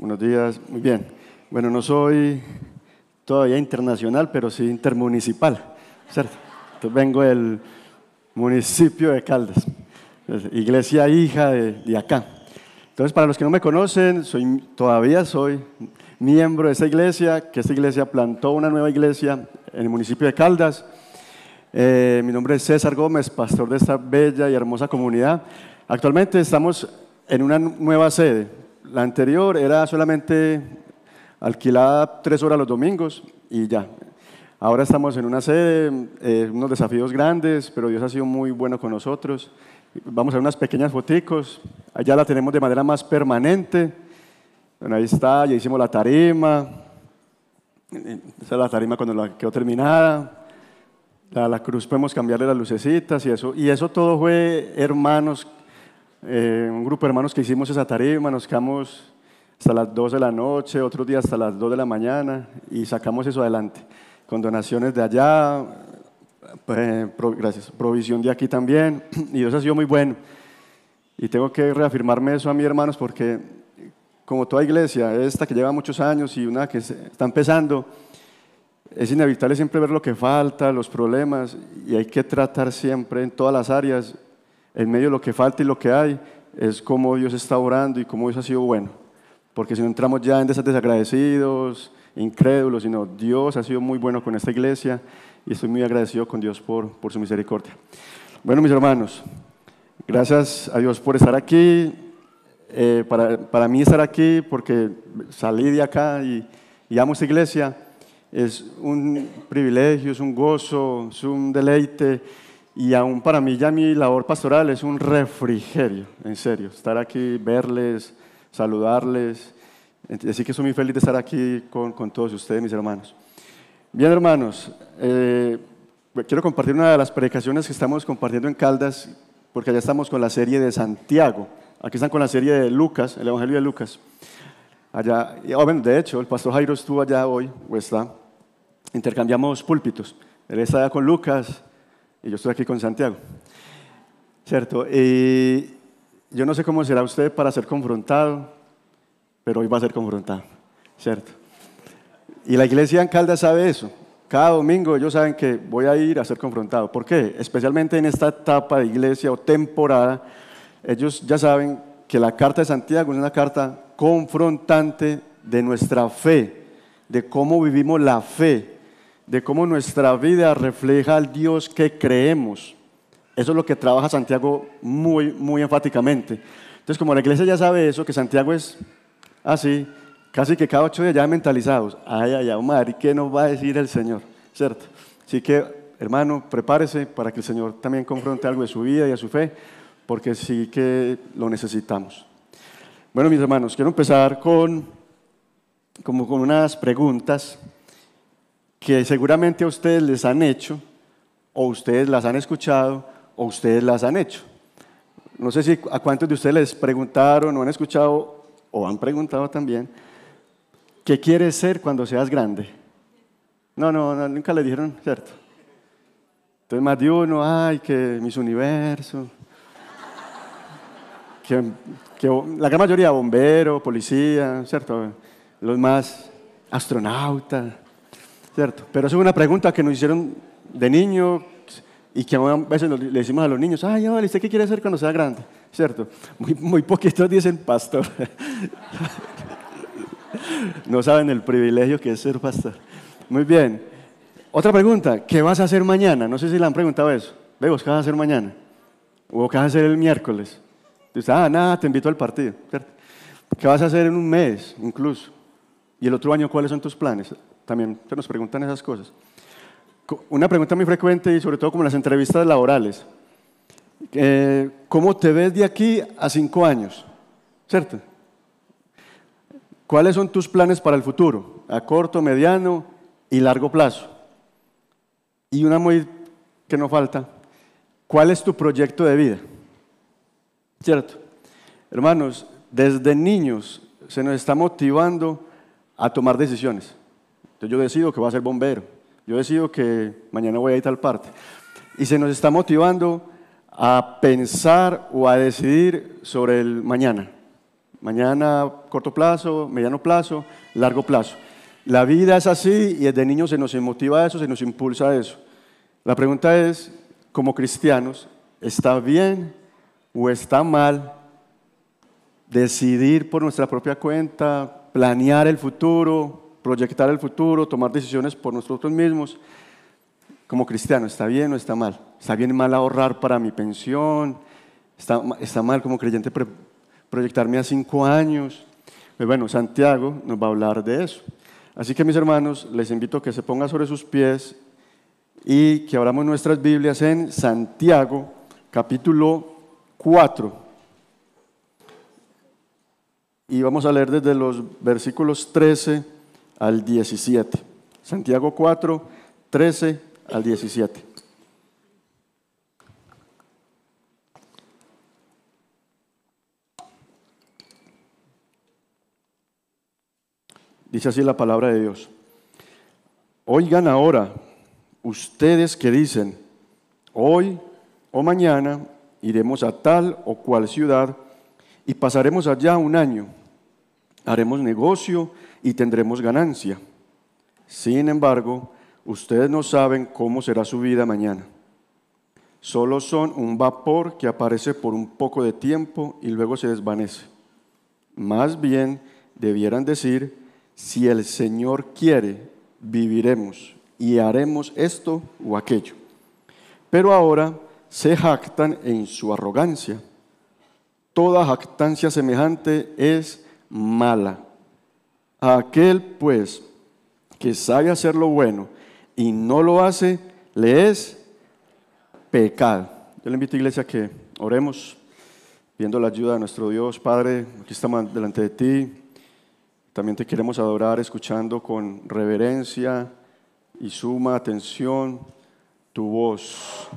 Buenos días, muy bien. Bueno, no soy todavía internacional, pero sí intermunicipal, ¿cierto? Entonces vengo del municipio de Caldas, iglesia hija de, acá. Entonces, para los que no me conocen, soy, todavía soy miembro de esa iglesia, que esta iglesia plantó una nueva iglesia en el municipio de Caldas. Eh, mi nombre es César Gómez, pastor de esta bella y hermosa comunidad. Actualmente estamos en una nueva sede. La anterior era solamente alquilada tres horas los domingos y ya. Ahora estamos en una sede, eh, unos desafíos grandes, pero Dios ha sido muy bueno con nosotros. Vamos a ver unas pequeñas foticos. Allá la tenemos de manera más permanente. Bueno, ahí está, ya hicimos la tarima. Esa es la tarima cuando la quedó terminada. La, la cruz podemos cambiarle las lucecitas y eso. Y eso todo fue hermanos, eh, un grupo de hermanos que hicimos esa tarima, nos quedamos hasta las 2 de la noche, otros días hasta las 2 de la mañana y sacamos eso adelante, con donaciones de allá, pues, gracias, provisión de aquí también, y Dios ha sido muy bueno. Y tengo que reafirmarme eso a mis hermanos porque como toda iglesia, esta que lleva muchos años y una que está empezando, es inevitable siempre ver lo que falta, los problemas, y hay que tratar siempre en todas las áreas, en medio de lo que falta y lo que hay, es cómo Dios está orando y cómo Dios ha sido bueno. Porque si no entramos ya en desagradecidos, incrédulos, sino Dios ha sido muy bueno con esta iglesia y estoy muy agradecido con Dios por, su misericordia. Bueno, mis hermanos, gracias a Dios por estar aquí. Eh, para, para, mí estar aquí, porque salí de acá y, y amo esta iglesia, es un privilegio, es un gozo, es un deleite. Y aún para mí ya mi labor pastoral es un refrigerio, en serio, estar aquí, verles, saludarles. Así que soy muy feliz de estar aquí con, con todos ustedes, mis hermanos. Bien, hermanos, eh, quiero compartir una de las predicaciones que estamos compartiendo en Caldas, porque allá estamos con la serie de Santiago. Aquí están con la serie de Lucas, el Evangelio de Lucas. Allá, oh, de hecho, el pastor Jairo estuvo allá hoy, o está. Intercambiamos púlpitos. Él está allá con Lucas y yo estoy aquí con Santiago. ¿Cierto? Y yo no sé cómo será usted para ser confrontado, pero hoy va a ser confrontado, ¿cierto? Y la iglesia en Caldas sabe eso. Cada domingo ellos saben que voy a ir a ser confrontado. ¿Por qué? Especialmente en esta etapa de iglesia o temporada, ellos ya saben que la carta de Santiago es una carta confrontante de nuestra fe, de cómo vivimos la fe, de cómo nuestra vida refleja al Dios que creemos. Eso es lo que trabaja Santiago muy, muy enfáticamente. Entonces, como la iglesia ya sabe eso, que Santiago es así, casi que cada ocho días ya mentalizados. Ay, ay, ay, madre, ¿qué nos va a decir el Señor? ¿Cierto? Así que, hermano, prepárese para que el Señor también confronte algo de su vida y de su fe, porque sí que lo necesitamos. Bueno, mis hermanos, quiero empezar con, como con unas preguntas que seguramente a ustedes les han hecho, o ustedes las han escuchado, o ustedes las han hecho. No sé si a cuántos de ustedes les preguntaron o han escuchado o han preguntado también, ¿qué quieres ser cuando seas grande? No, no, nunca le dijeron, ¿cierto? Entonces más de uno, ay, que mis universos, que, la gran mayoría bombero, policía, ¿cierto? Los más astronautas, ¿cierto? Pero es una pregunta que nos hicieron de niño, y que a veces le decimos a los niños, ay, ¿y ¿usted qué quiere hacer cuando sea grande? ¿Cierto? Muy, muy poquitos dicen pastor. no saben el privilegio que es ser pastor. Muy bien. Otra pregunta, ¿qué vas a hacer mañana? No sé si le han preguntado eso. Vemos, ¿qué vas a hacer mañana? ¿O qué vas a hacer el miércoles? Dice, ah, nada, te invito al partido. ¿Qué vas a hacer en un mes, incluso? Y el otro año, ¿cuáles son tus planes? También se nos preguntan esas cosas una pregunta muy frecuente y sobre todo como en las entrevistas laborales. Eh, ¿Cómo te ves de aquí a cinco años? ¿Cierto? ¿Cuáles son tus planes para el futuro? A corto, mediano y largo plazo. Y una muy que no falta. ¿Cuál es tu proyecto de vida? ¿Cierto? Hermanos, desde niños se nos está motivando a tomar decisiones. Entonces yo decido que voy a ser bombero yo decido que mañana voy a ir a tal parte. Y se nos está motivando a pensar o a decidir sobre el mañana. Mañana, corto plazo, mediano plazo, largo plazo. La vida es así y desde niños se nos motiva a eso, se nos impulsa a eso. La pregunta es, como cristianos, ¿está bien o está mal decidir por nuestra propia cuenta, planear el futuro, proyectar el futuro, tomar decisiones por nosotros mismos? Como cristianos, ¿está bien o está mal? ¿Está bien mal ahorrar para mi pensión? ¿Está, está mal como creyente proyectarme a cinco años? Pues bueno, Santiago nos va a hablar de eso. Así que mis hermanos, les invito a que se pongan sobre sus pies y que abramos nuestras Biblias en Santiago capítulo 4. Y vamos a leer desde los versículos 13 al 17. Santiago 4, 13 al 17. Dice así la palabra de Dios. Oigan ahora, ustedes que dicen, hoy o mañana iremos a tal o cual ciudad y pasaremos allá un año, haremos negocio y tendremos ganancia. Sin embargo, ustedes no saben cómo será su vida mañana. Solo son un vapor que aparece por un poco de tiempo y luego se desvanece. Más bien debieran decir, si el Señor quiere, viviremos y haremos esto o aquello. Pero ahora se jactan en su arrogancia. Toda jactancia semejante es mala. Aquel, pues, que sabe hacer lo bueno y no lo hace, le es pecado. Yo le invito a iglesia que oremos, viendo la ayuda de nuestro Dios. Padre, aquí estamos delante de ti. También te queremos adorar escuchando con reverencia y suma atención tu voz,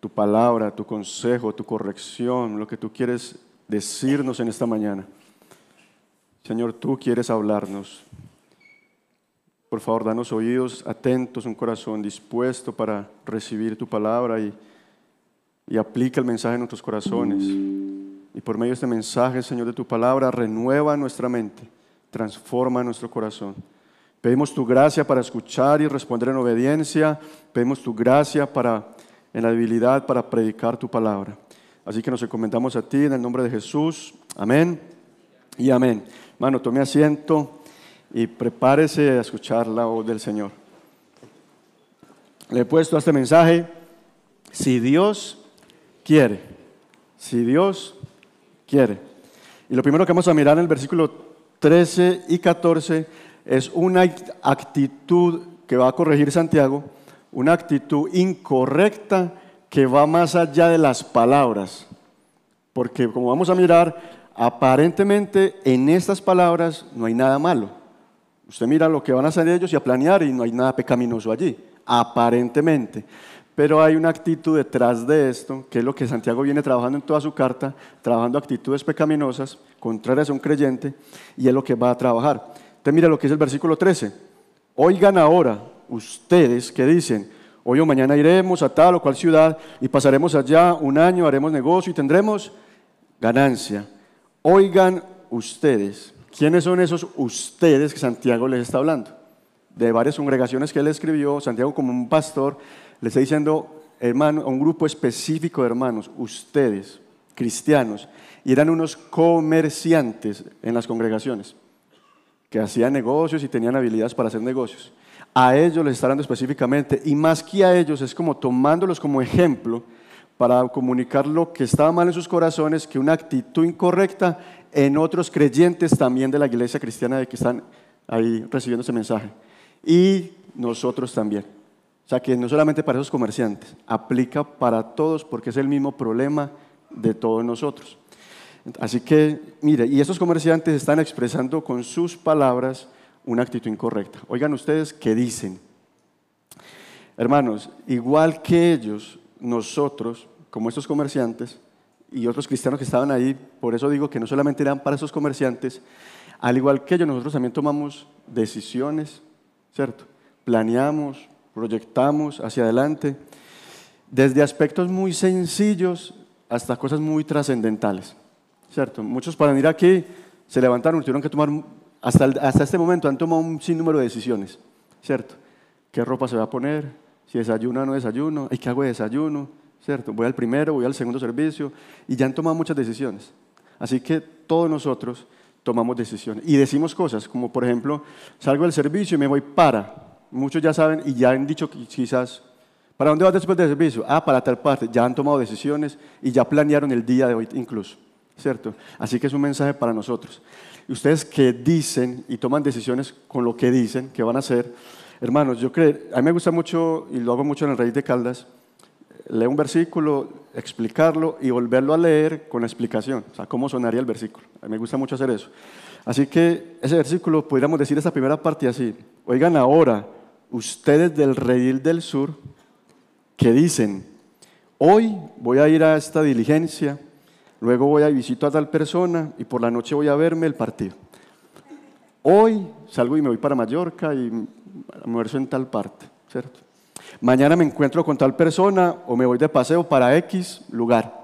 tu palabra, tu consejo, tu corrección, lo que tú quieres decirnos en esta mañana. Señor, tú quieres hablarnos. Por favor, danos oídos atentos, un corazón dispuesto para recibir tu palabra y, y aplica el mensaje en nuestros corazones. Y por medio de este mensaje, Señor, de tu palabra, renueva nuestra mente transforma nuestro corazón. Pedimos tu gracia para escuchar y responder en obediencia. Pedimos tu gracia para, en la debilidad para predicar tu palabra. Así que nos encomendamos a ti en el nombre de Jesús. Amén y amén. Mano, tome asiento y prepárese a escuchar la voz del Señor. Le he puesto a este mensaje, si Dios quiere, si Dios quiere. Y lo primero que vamos a mirar en el versículo 13 y 14 es una actitud que va a corregir Santiago, una actitud incorrecta que va más allá de las palabras. Porque como vamos a mirar, aparentemente en estas palabras no hay nada malo. Usted mira lo que van a hacer ellos y a planear y no hay nada pecaminoso allí, aparentemente. Pero hay una actitud detrás de esto, que es lo que Santiago viene trabajando en toda su carta, trabajando actitudes pecaminosas, contrarias a un creyente, y es lo que va a trabajar. Entonces mira lo que es el versículo 13. Oigan ahora ustedes que dicen, hoy o mañana iremos a tal o cual ciudad y pasaremos allá un año, haremos negocio y tendremos ganancia. Oigan ustedes. ¿Quiénes son esos ustedes que Santiago les está hablando? De varias congregaciones que él escribió, Santiago como un pastor, le está diciendo, hermano, a un grupo específico de hermanos, ustedes, cristianos, y eran unos comerciantes en las congregaciones, que hacían negocios y tenían habilidades para hacer negocios. A ellos les está hablando específicamente, y más que a ellos, es como tomándolos como ejemplo para comunicar lo que estaba mal en sus corazones, que una actitud incorrecta en otros creyentes también de la iglesia cristiana de que están ahí recibiendo ese mensaje. Y nosotros también. O sea que no solamente para esos comerciantes, aplica para todos porque es el mismo problema de todos nosotros. Así que, mire, y esos comerciantes están expresando con sus palabras una actitud incorrecta. Oigan ustedes qué dicen. Hermanos, igual que ellos, nosotros, como estos comerciantes y otros cristianos que estaban ahí, por eso digo que no solamente eran para esos comerciantes, al igual que ellos, nosotros también tomamos decisiones, ¿cierto? Planeamos, proyectamos hacia adelante, desde aspectos muy sencillos hasta cosas muy trascendentales. ¿Cierto? Muchos para venir aquí se levantaron tuvieron que tomar, hasta, hasta este momento han tomado un sinnúmero de decisiones, ¿cierto? ¿Qué ropa se va a poner? Si desayuno o no desayuno, ¿y qué hago de desayuno? ¿Cierto? Voy al primero, voy al segundo servicio, y ya han tomado muchas decisiones. Así que todos nosotros tomamos decisiones y decimos cosas, como por ejemplo, salgo del servicio y me voy para. Muchos ya saben y ya han dicho quizás, ¿para dónde vas después del servicio? Ah, para tal parte. Ya han tomado decisiones y ya planearon el día de hoy incluso. ¿cierto? Así que es un mensaje para nosotros. Ustedes que dicen y toman decisiones con lo que dicen que van a hacer, hermanos, yo creo, a mí me gusta mucho, y lo hago mucho en el Raíz de Caldas, leer un versículo, explicarlo y volverlo a leer con la explicación, o sea, cómo sonaría el versículo. A mí me gusta mucho hacer eso. Así que ese versículo, podríamos decir esta primera parte así, oigan ahora, ustedes del Redil del Sur, que dicen, hoy voy a ir a esta diligencia, luego voy a visitar a tal persona y por la noche voy a verme el partido. Hoy salgo y me voy para Mallorca y almuerzo en tal parte, ¿cierto? Mañana me encuentro con tal persona o me voy de paseo para X lugar.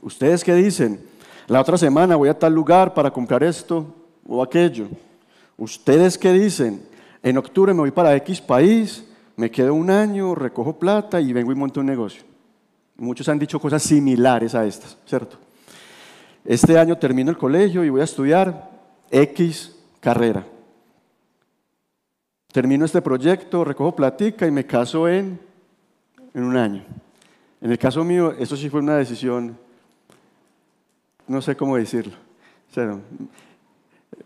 ¿Ustedes qué dicen? La otra semana voy a tal lugar para comprar esto o aquello. ¿Ustedes qué dicen? En octubre me voy para X país, me quedo un año, recojo plata y vengo y monto un negocio. Muchos han dicho cosas similares a estas, ¿cierto? Este año termino el colegio y voy a estudiar X carrera. Termino este proyecto, recojo platica y me caso en, en un año. En el caso mío, eso sí fue una decisión, no sé cómo decirlo.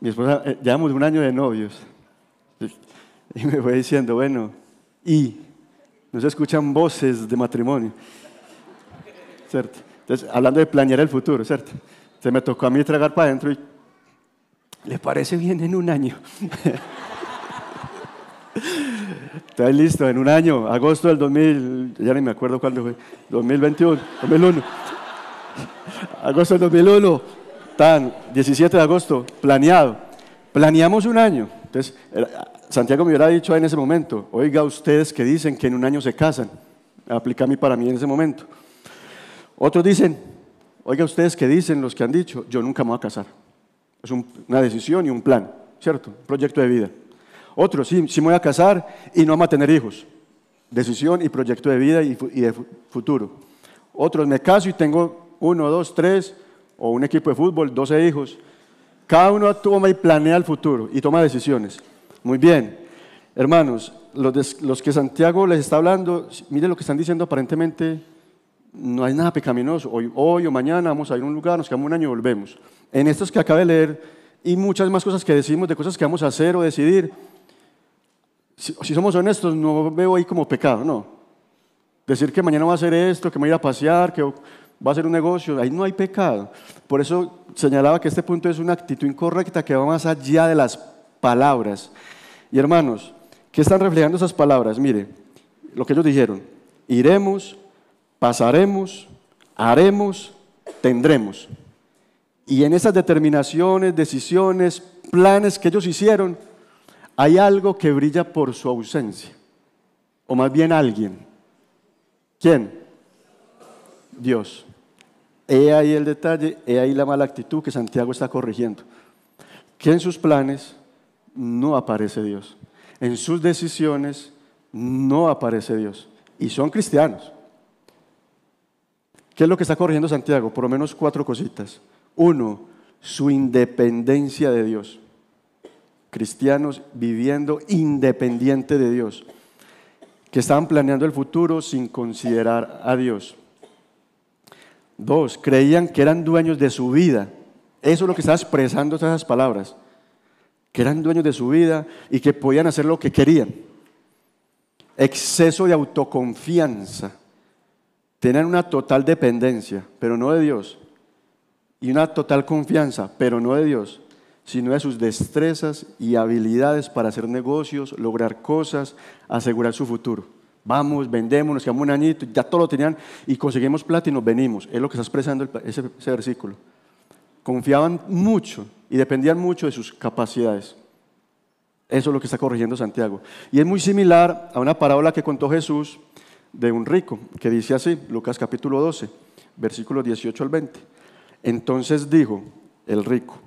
mi esposa, eh, llevamos un año de novios. Y me fue diciendo, bueno, y no se escuchan voces de matrimonio. ¿cierto? Entonces, hablando de planear el futuro, ¿cierto? Se me tocó a mí tragar para adentro y le parece bien en un año. Está listo, en un año, agosto del 2000, ya ni me acuerdo cuándo fue, 2021, 2001. Agosto del 2001, tan, 17 de agosto, planeado. Planeamos un año. Entonces, Santiago me hubiera dicho en ese momento, oiga, ustedes que dicen que en un año se casan, aplica mí para mí en ese momento. Otros dicen, oiga ustedes que dicen, los que han dicho, yo nunca me voy a casar. Es una decisión y un plan, ¿cierto? Un proyecto de vida. Otros, sí, sí me voy a casar y no vamos a tener hijos. Decisión y proyecto de vida y, de futuro. Otros, me caso y tengo uno, dos, tres, o un equipo de fútbol, doce hijos. Cada uno toma y planea el futuro y toma decisiones. Muy bien. Hermanos, los, los que Santiago les está hablando, miren lo que están diciendo aparentemente no hay nada pecaminoso. Hoy, hoy o mañana vamos a ir a un lugar, nos quedamos un año y volvemos. En estos que acabo de leer y muchas más cosas que decimos de cosas que vamos a hacer o decidir, si, somos honestos, no veo ahí como pecado, no. Decir que mañana va a hacer esto, que me voy a ir a pasear, que va a hacer un negocio, ahí no hay pecado. Por eso señalaba que este punto es una actitud incorrecta que va más allá de las palabras. Y hermanos, ¿qué están reflejando esas palabras? Mire, lo que ellos dijeron, iremos pasaremos, haremos, tendremos. Y en esas determinaciones, decisiones, planes que ellos hicieron, hay algo que brilla por su ausencia. O más bien alguien. ¿Quién? Dios. He ahí el detalle, he ahí la mala actitud que Santiago está corrigiendo. Que en sus planes no aparece Dios. En sus decisiones no aparece Dios. Y son cristianos. ¿Qué es lo que está corrigiendo Santiago? Por lo menos cuatro cositas. Uno, su independencia de Dios. Cristianos viviendo independiente de Dios, que estaban planeando el futuro sin considerar a Dios. Dos, creían que eran dueños de su vida. Eso es lo que está expresando esas palabras. Que eran dueños de su vida y que podían hacer lo que querían. Exceso de autoconfianza tienen una total dependencia, pero no de Dios, y una total confianza, pero no de Dios, sino de sus destrezas y habilidades para hacer negocios, lograr cosas, asegurar su futuro. Vamos, vendemos, nos quedamos un añito, ya todo lo tenían y conseguimos plata y nos venimos. Es lo que está expresando ese, ese versículo. Confiaban mucho y dependían mucho de sus capacidades. Eso es lo que está corrigiendo Santiago. Y es muy similar a una parábola que contó Jesús de un rico, que dice así, Lucas capítulo 12, versículos 18 al 20. Entonces dijo el rico,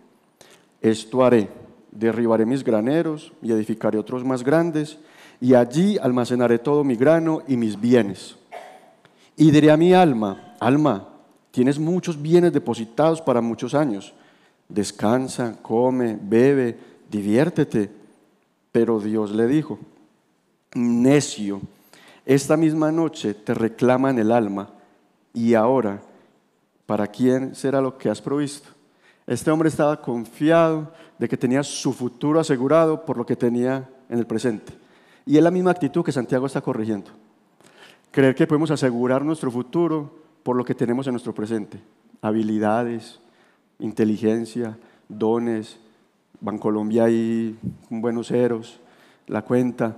esto haré, derribaré mis graneros y edificaré otros más grandes, y allí almacenaré todo mi grano y mis bienes. Y diré a mi alma, alma, tienes muchos bienes depositados para muchos años. Descansa, come, bebe, diviértete. Pero Dios le dijo, necio, esta misma noche te reclaman el alma y ahora, ¿para quién será lo que has provisto? Este hombre estaba confiado de que tenía su futuro asegurado por lo que tenía en el presente. Y es la misma actitud que Santiago está corrigiendo. Creer que podemos asegurar nuestro futuro por lo que tenemos en nuestro presente. Habilidades, inteligencia, dones, Bancolombia ahí buenos ceros, la cuenta.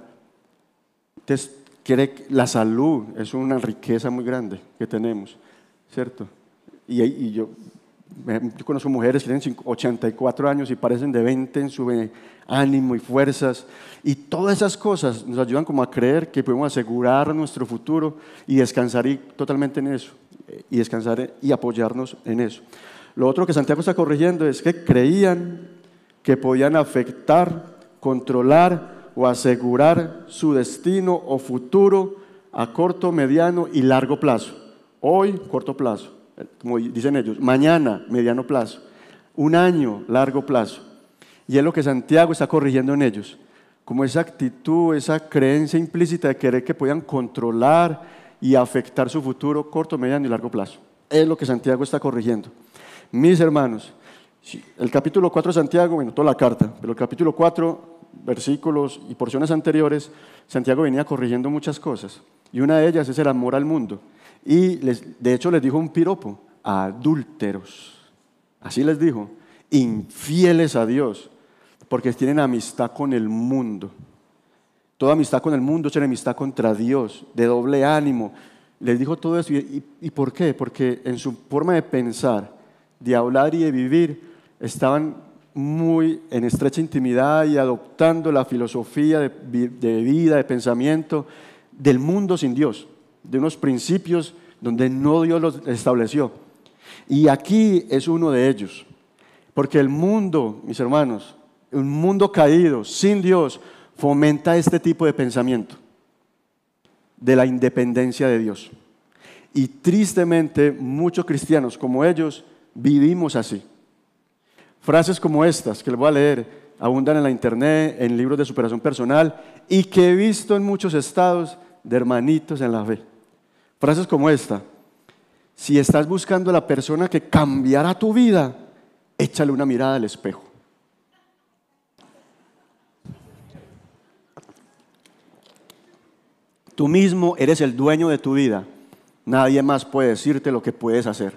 Entonces, quiere, la salud es una riqueza muy grande que tenemos, ¿cierto? Y yo, yo conozco mujeres que tienen 84 años y parecen de 20 en su eh, ánimo y fuerzas. Y todas esas cosas nos ayudan como a creer que podemos asegurar nuestro futuro y descansar totalmente en eso. Y descansar y apoyarnos en eso. Lo otro que Santiago está corrigiendo es que creían que podían afectar, controlar o asegurar su destino o futuro a corto, mediano y largo plazo. Hoy, corto plazo como dicen ellos, mañana, mediano plazo, un año, largo plazo. Y es lo que Santiago está corrigiendo en ellos, como esa actitud, esa creencia implícita de querer que puedan controlar y afectar su futuro corto, mediano y largo plazo. Es lo que Santiago está corrigiendo. Mis hermanos, el capítulo 4 de Santiago, bueno, toda la carta, pero el capítulo 4, versículos y porciones anteriores, Santiago venía corrigiendo muchas cosas. Y una de ellas es el amor al mundo. Y de hecho les dijo un piropo, adúlteros. Así les dijo, infieles a Dios, porque tienen amistad con el mundo. Toda amistad con el mundo es enemistad contra Dios, de doble ánimo. Les dijo todo eso. ¿Y, ¿Y por qué? Porque en su forma de pensar, de hablar y de vivir, estaban muy en estrecha intimidad y adoptando la filosofía de, de vida, de pensamiento del mundo sin Dios de unos principios donde no Dios los estableció. Y aquí es uno de ellos. Porque el mundo, mis hermanos, un mundo caído, sin Dios, fomenta este tipo de pensamiento de la independencia de Dios. Y tristemente muchos cristianos como ellos vivimos así. Frases como estas que les voy a leer abundan en la internet, en libros de superación personal y que he visto en muchos estados de hermanitos en la fe. Frases como esta. Si estás buscando a la persona que cambiará tu vida, échale una mirada al espejo. Tú mismo eres el dueño de tu vida. Nadie más puede decirte lo que puedes hacer.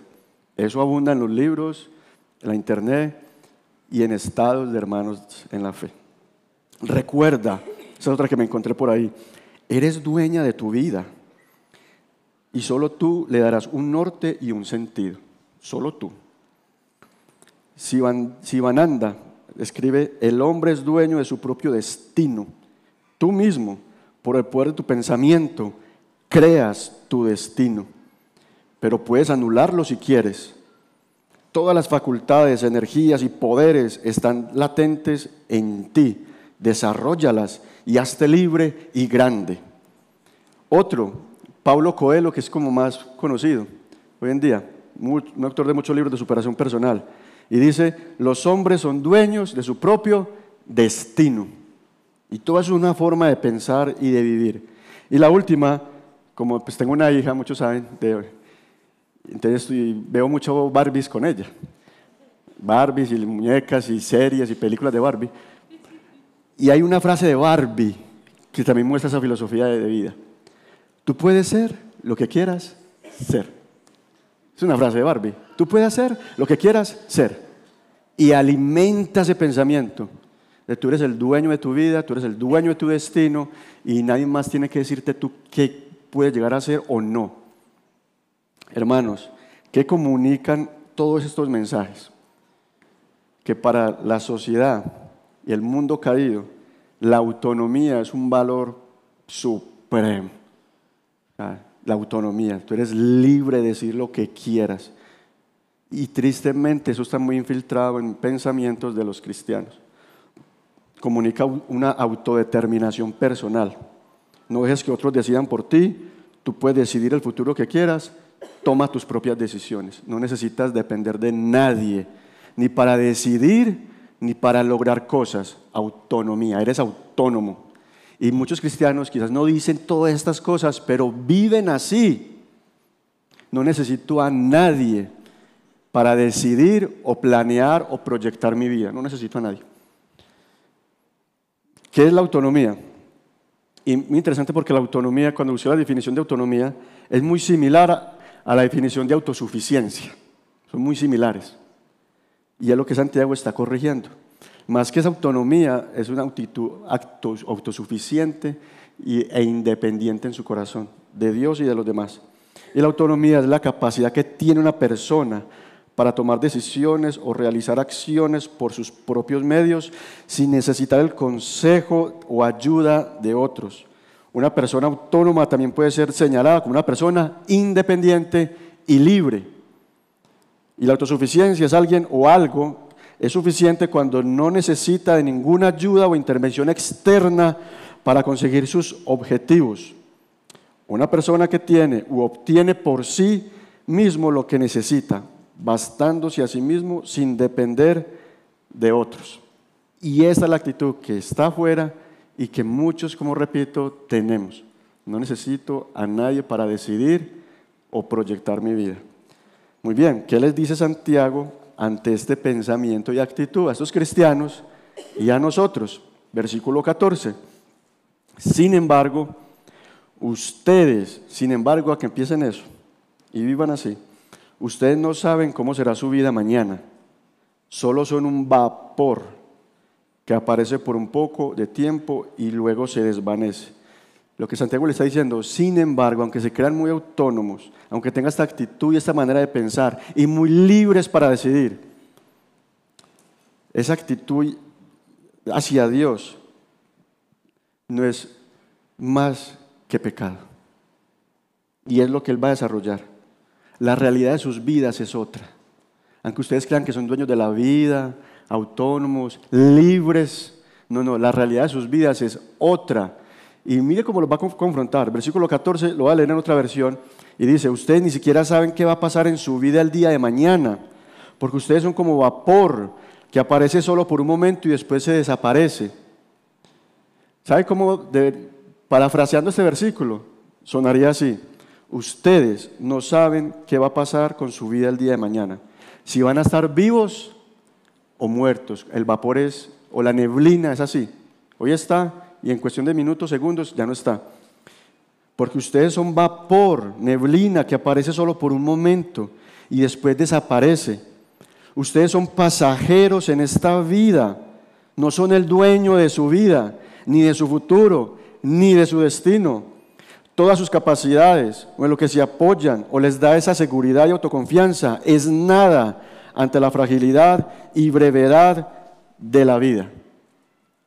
Eso abunda en los libros, en la internet y en estados de hermanos en la fe. Recuerda, esa es otra que me encontré por ahí, eres dueña de tu vida y solo tú le darás un norte y un sentido. Solo tú. Sivananda escribe, el hombre es dueño de su propio destino. Tú mismo, por el poder de tu pensamiento, creas tu destino. Pero puedes anularlo si quieres. Todas las facultades, energías y poderes están latentes en ti. Desarrollalas y hazte libre y grande. Otro, Pablo Coelho, que es como más conocido hoy en día, un autor de muchos libros de superación personal, y dice, los hombres son dueños de su propio destino. Y todo es una forma de pensar y de vivir. Y la última, como pues tengo una hija, muchos saben, entonces veo mucho Barbies con ella. Barbies y muñecas y series y películas de Barbie. Y hay una frase de Barbie que también muestra esa filosofía de vida. Tú puedes ser lo que quieras ser. Es una frase de Barbie. Tú puedes hacer lo que quieras ser. Y alimenta ese pensamiento de tú eres el dueño de tu vida, tú eres el dueño de tu destino y nadie más tiene que decirte tú qué puedes llegar a ser o no. Hermanos, ¿qué comunican todos estos mensajes? Que para la sociedad y el mundo caído, la autonomía es un valor supremo. La autonomía, tú eres libre de decir lo que quieras. Y tristemente eso está muy infiltrado en pensamientos de los cristianos. Comunica una autodeterminación personal. No dejes que otros decidan por ti, tú puedes decidir el futuro que quieras, toma tus propias decisiones. No necesitas depender de nadie, ni para decidir, ni para lograr cosas. Autonomía, eres autónomo. Y muchos cristianos quizás no dicen todas estas cosas, pero viven así. No necesito a nadie para decidir o planear o proyectar mi vida. No necesito a nadie. ¿Qué es la autonomía? Y muy interesante porque la autonomía, cuando usé la definición de autonomía, es muy similar a la definición de autosuficiencia. Son muy similares. Y es lo que Santiago está corrigiendo. Más que esa autonomía, es una actitud autosuficiente e independiente en su corazón, de Dios y de los demás. Y la autonomía es la capacidad que tiene una persona para tomar decisiones o realizar acciones por sus propios medios sin necesitar el consejo o ayuda de otros. Una persona autónoma también puede ser señalada como una persona independiente y libre. Y la autosuficiencia es alguien o algo, es suficiente cuando no necesita de ninguna ayuda o intervención externa para conseguir sus objetivos. Una persona que tiene u obtiene por sí mismo lo que necesita, bastándose a sí mismo sin depender de otros. Y esa es la actitud que está afuera y que muchos, como repito, tenemos. No necesito a nadie para decidir o proyectar mi vida. Muy bien, ¿qué les dice Santiago ante este pensamiento y actitud a estos cristianos y a nosotros? Versículo 14. Sin embargo, ustedes, sin embargo, a que empiecen eso y vivan así, Ustedes no saben cómo será su vida mañana. Solo son un vapor que aparece por un poco de tiempo y luego se desvanece. Lo que Santiago le está diciendo, sin embargo, aunque se crean muy autónomos, aunque tengan esta actitud y esta manera de pensar y muy libres para decidir, esa actitud hacia Dios no es más que pecado. Y es lo que Él va a desarrollar. La realidad de sus vidas es otra. Aunque ustedes crean que son dueños de la vida, autónomos, libres, no, no, la realidad de sus vidas es otra. Y mire cómo lo va a confrontar. Versículo 14 lo va a leer en otra versión y dice, ustedes ni siquiera saben qué va a pasar en su vida el día de mañana, porque ustedes son como vapor que aparece solo por un momento y después se desaparece. ¿Sabe cómo, parafraseando este versículo, sonaría así? ustedes no saben qué va a pasar con su vida el día de mañana. Si van a estar vivos o muertos. El vapor es, o la neblina es así. Hoy está y en cuestión de minutos, segundos, ya no está. Porque ustedes son vapor, neblina que aparece solo por un momento y después desaparece. Ustedes son pasajeros en esta vida, no son el dueño de su vida, ni de su futuro, ni de su destino todas sus capacidades o en lo que se apoyan o les da esa seguridad y autoconfianza es nada ante la fragilidad y brevedad de la vida.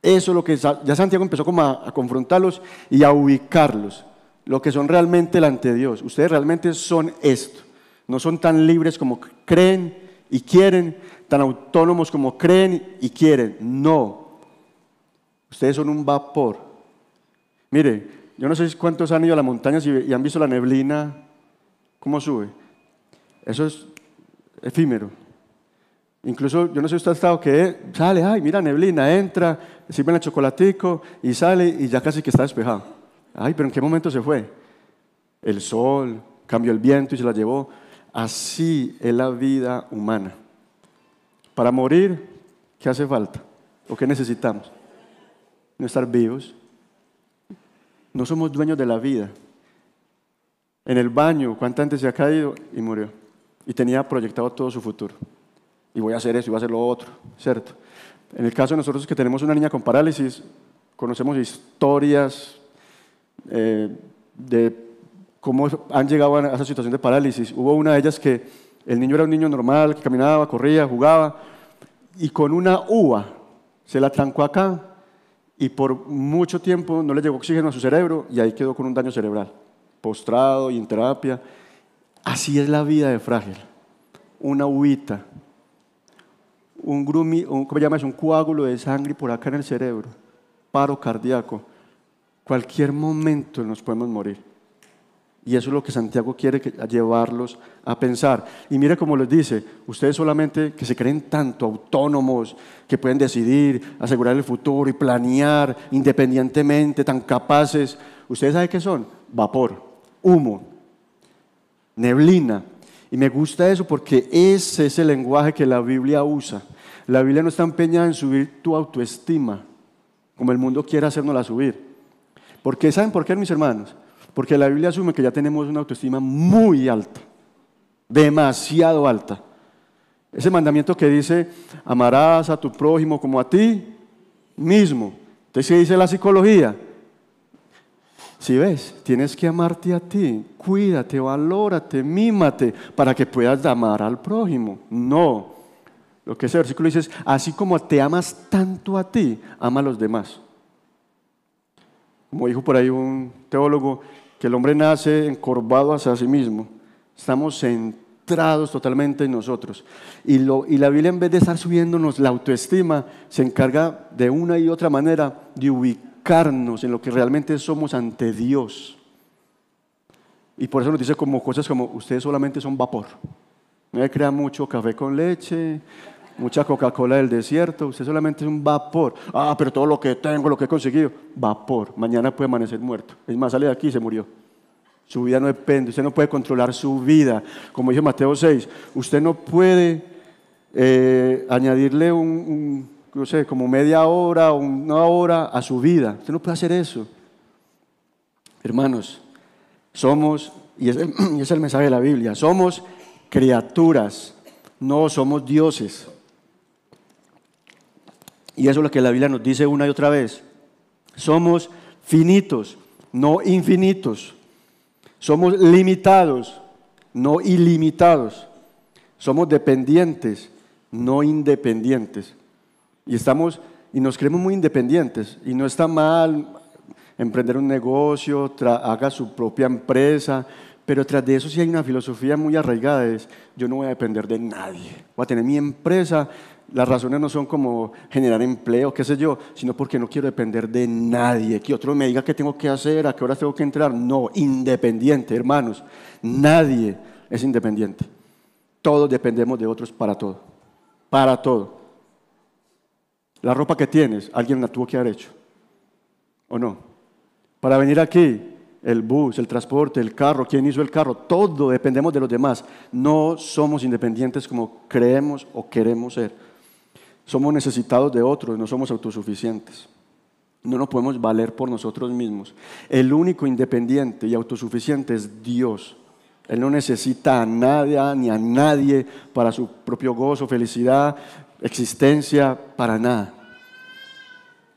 Eso es lo que ya Santiago empezó como a, confrontarlos y a ubicarlos, lo que son realmente delante de Dios. Ustedes realmente son esto. No son tan libres como creen y quieren, tan autónomos como creen y quieren. No. Ustedes son un vapor. Mire, yo no sé cuántos han ido a las montañas y, han visto la neblina, cómo sube. Eso es efímero. Incluso, yo no sé usted ha estado que sale, ay, mira, neblina, entra, sirve el chocolatico y sale y ya casi que está despejado. Ay, pero ¿en qué momento se fue? El sol, cambió el viento y se la llevó. Así es la vida humana. Para morir, ¿qué hace falta? ¿O qué necesitamos? No estar vivos, no somos dueños de la vida. En el baño, ¿cuánta gente se ha caído y murió? Y tenía proyectado todo su futuro. Y voy a hacer eso y voy a hacer lo otro, ¿cierto? En el caso de nosotros que tenemos una niña con parálisis, conocemos historias eh, de cómo han llegado a esa situación de parálisis. Hubo una de ellas que el niño era un niño normal, que caminaba, corría, jugaba, y con una uva se la trancó acá y por mucho tiempo no le llegó oxígeno a su cerebro y ahí quedó con un daño cerebral, postrado y en terapia. Así es la vida de frágil. una uvita, un, grumi, un, ¿cómo llamas? un coágulo de sangre por acá en el cerebro, paro cardíaco, cualquier momento nos podemos morir. Y eso es lo que Santiago quiere llevarlos a pensar. Y mire cómo les dice, ustedes solamente que se creen tanto autónomos, que pueden decidir, asegurar el futuro y planear independientemente, tan capaces, ustedes saben qué son? Vapor, humo, neblina. Y me gusta eso porque ese es el lenguaje que la Biblia usa. La Biblia no está empeñada en subir tu autoestima, como el mundo quiere hacernosla subir. Porque ¿saben por qué, mis hermanos? Porque la Biblia asume que ya tenemos una autoestima muy alta, demasiado alta. Ese mandamiento que dice, amarás a tu prójimo como a ti mismo. Entonces, ¿qué dice la psicología? Si ves, tienes que amarte a ti, cuídate, valórate, mímate, para que puedas amar al prójimo. No. Lo que ese versículo dice es, así como te amas tanto a ti, ama a los demás. Como dijo por ahí un teólogo, que el hombre nace encorvado hacia sí mismo. Estamos centrados totalmente en nosotros. Y, la Biblia en vez de estar subiéndonos la autoestima, se encarga de una y otra manera de ubicarnos en lo que realmente somos ante Dios. Y por eso nos dice como cosas como, ustedes solamente son vapor. No me crea mucho café con leche, mucha Coca-Cola del desierto, usted solamente es un vapor. Ah, pero todo lo que tengo, lo que he conseguido, vapor. Mañana puede amanecer muerto. Es más, sale de aquí y se murió. Su vida no depende, usted no puede controlar su vida. Como dice Mateo 6, usted no puede eh, añadirle un, no sé, como media hora o una hora a su vida. Usted no puede hacer eso. Hermanos, somos, y es y es el mensaje de la Biblia, somos criaturas, no somos dioses. Y eso es lo que la Biblia nos dice una y otra vez. Somos finitos, no infinitos. Somos limitados, no ilimitados. Somos dependientes, no independientes. Y estamos y nos creemos muy independientes y no está mal emprender un negocio, haga su propia empresa, pero tras de eso sí hay una filosofía muy arraigada, es yo no voy a depender de nadie, voy a tener mi empresa las razones no son como generar empleo, qué sé yo, sino porque no quiero depender de nadie, que otro me diga qué tengo que hacer, a qué horas tengo que entrar. No, independiente, hermanos. Nadie es independiente. Todos dependemos de otros para todo. Para todo. La ropa que tienes, alguien la tuvo que haber hecho. ¿O no? Para venir aquí, el bus, el transporte, el carro, quién hizo el carro, todo dependemos de los demás. No somos independientes como creemos o queremos ser. Somos necesitados de otros, no somos autosuficientes. No nos podemos valer por nosotros mismos. El único independiente y autosuficiente es Dios. Él no necesita a nadie ni a nadie para su propio gozo, felicidad, existencia, para nada.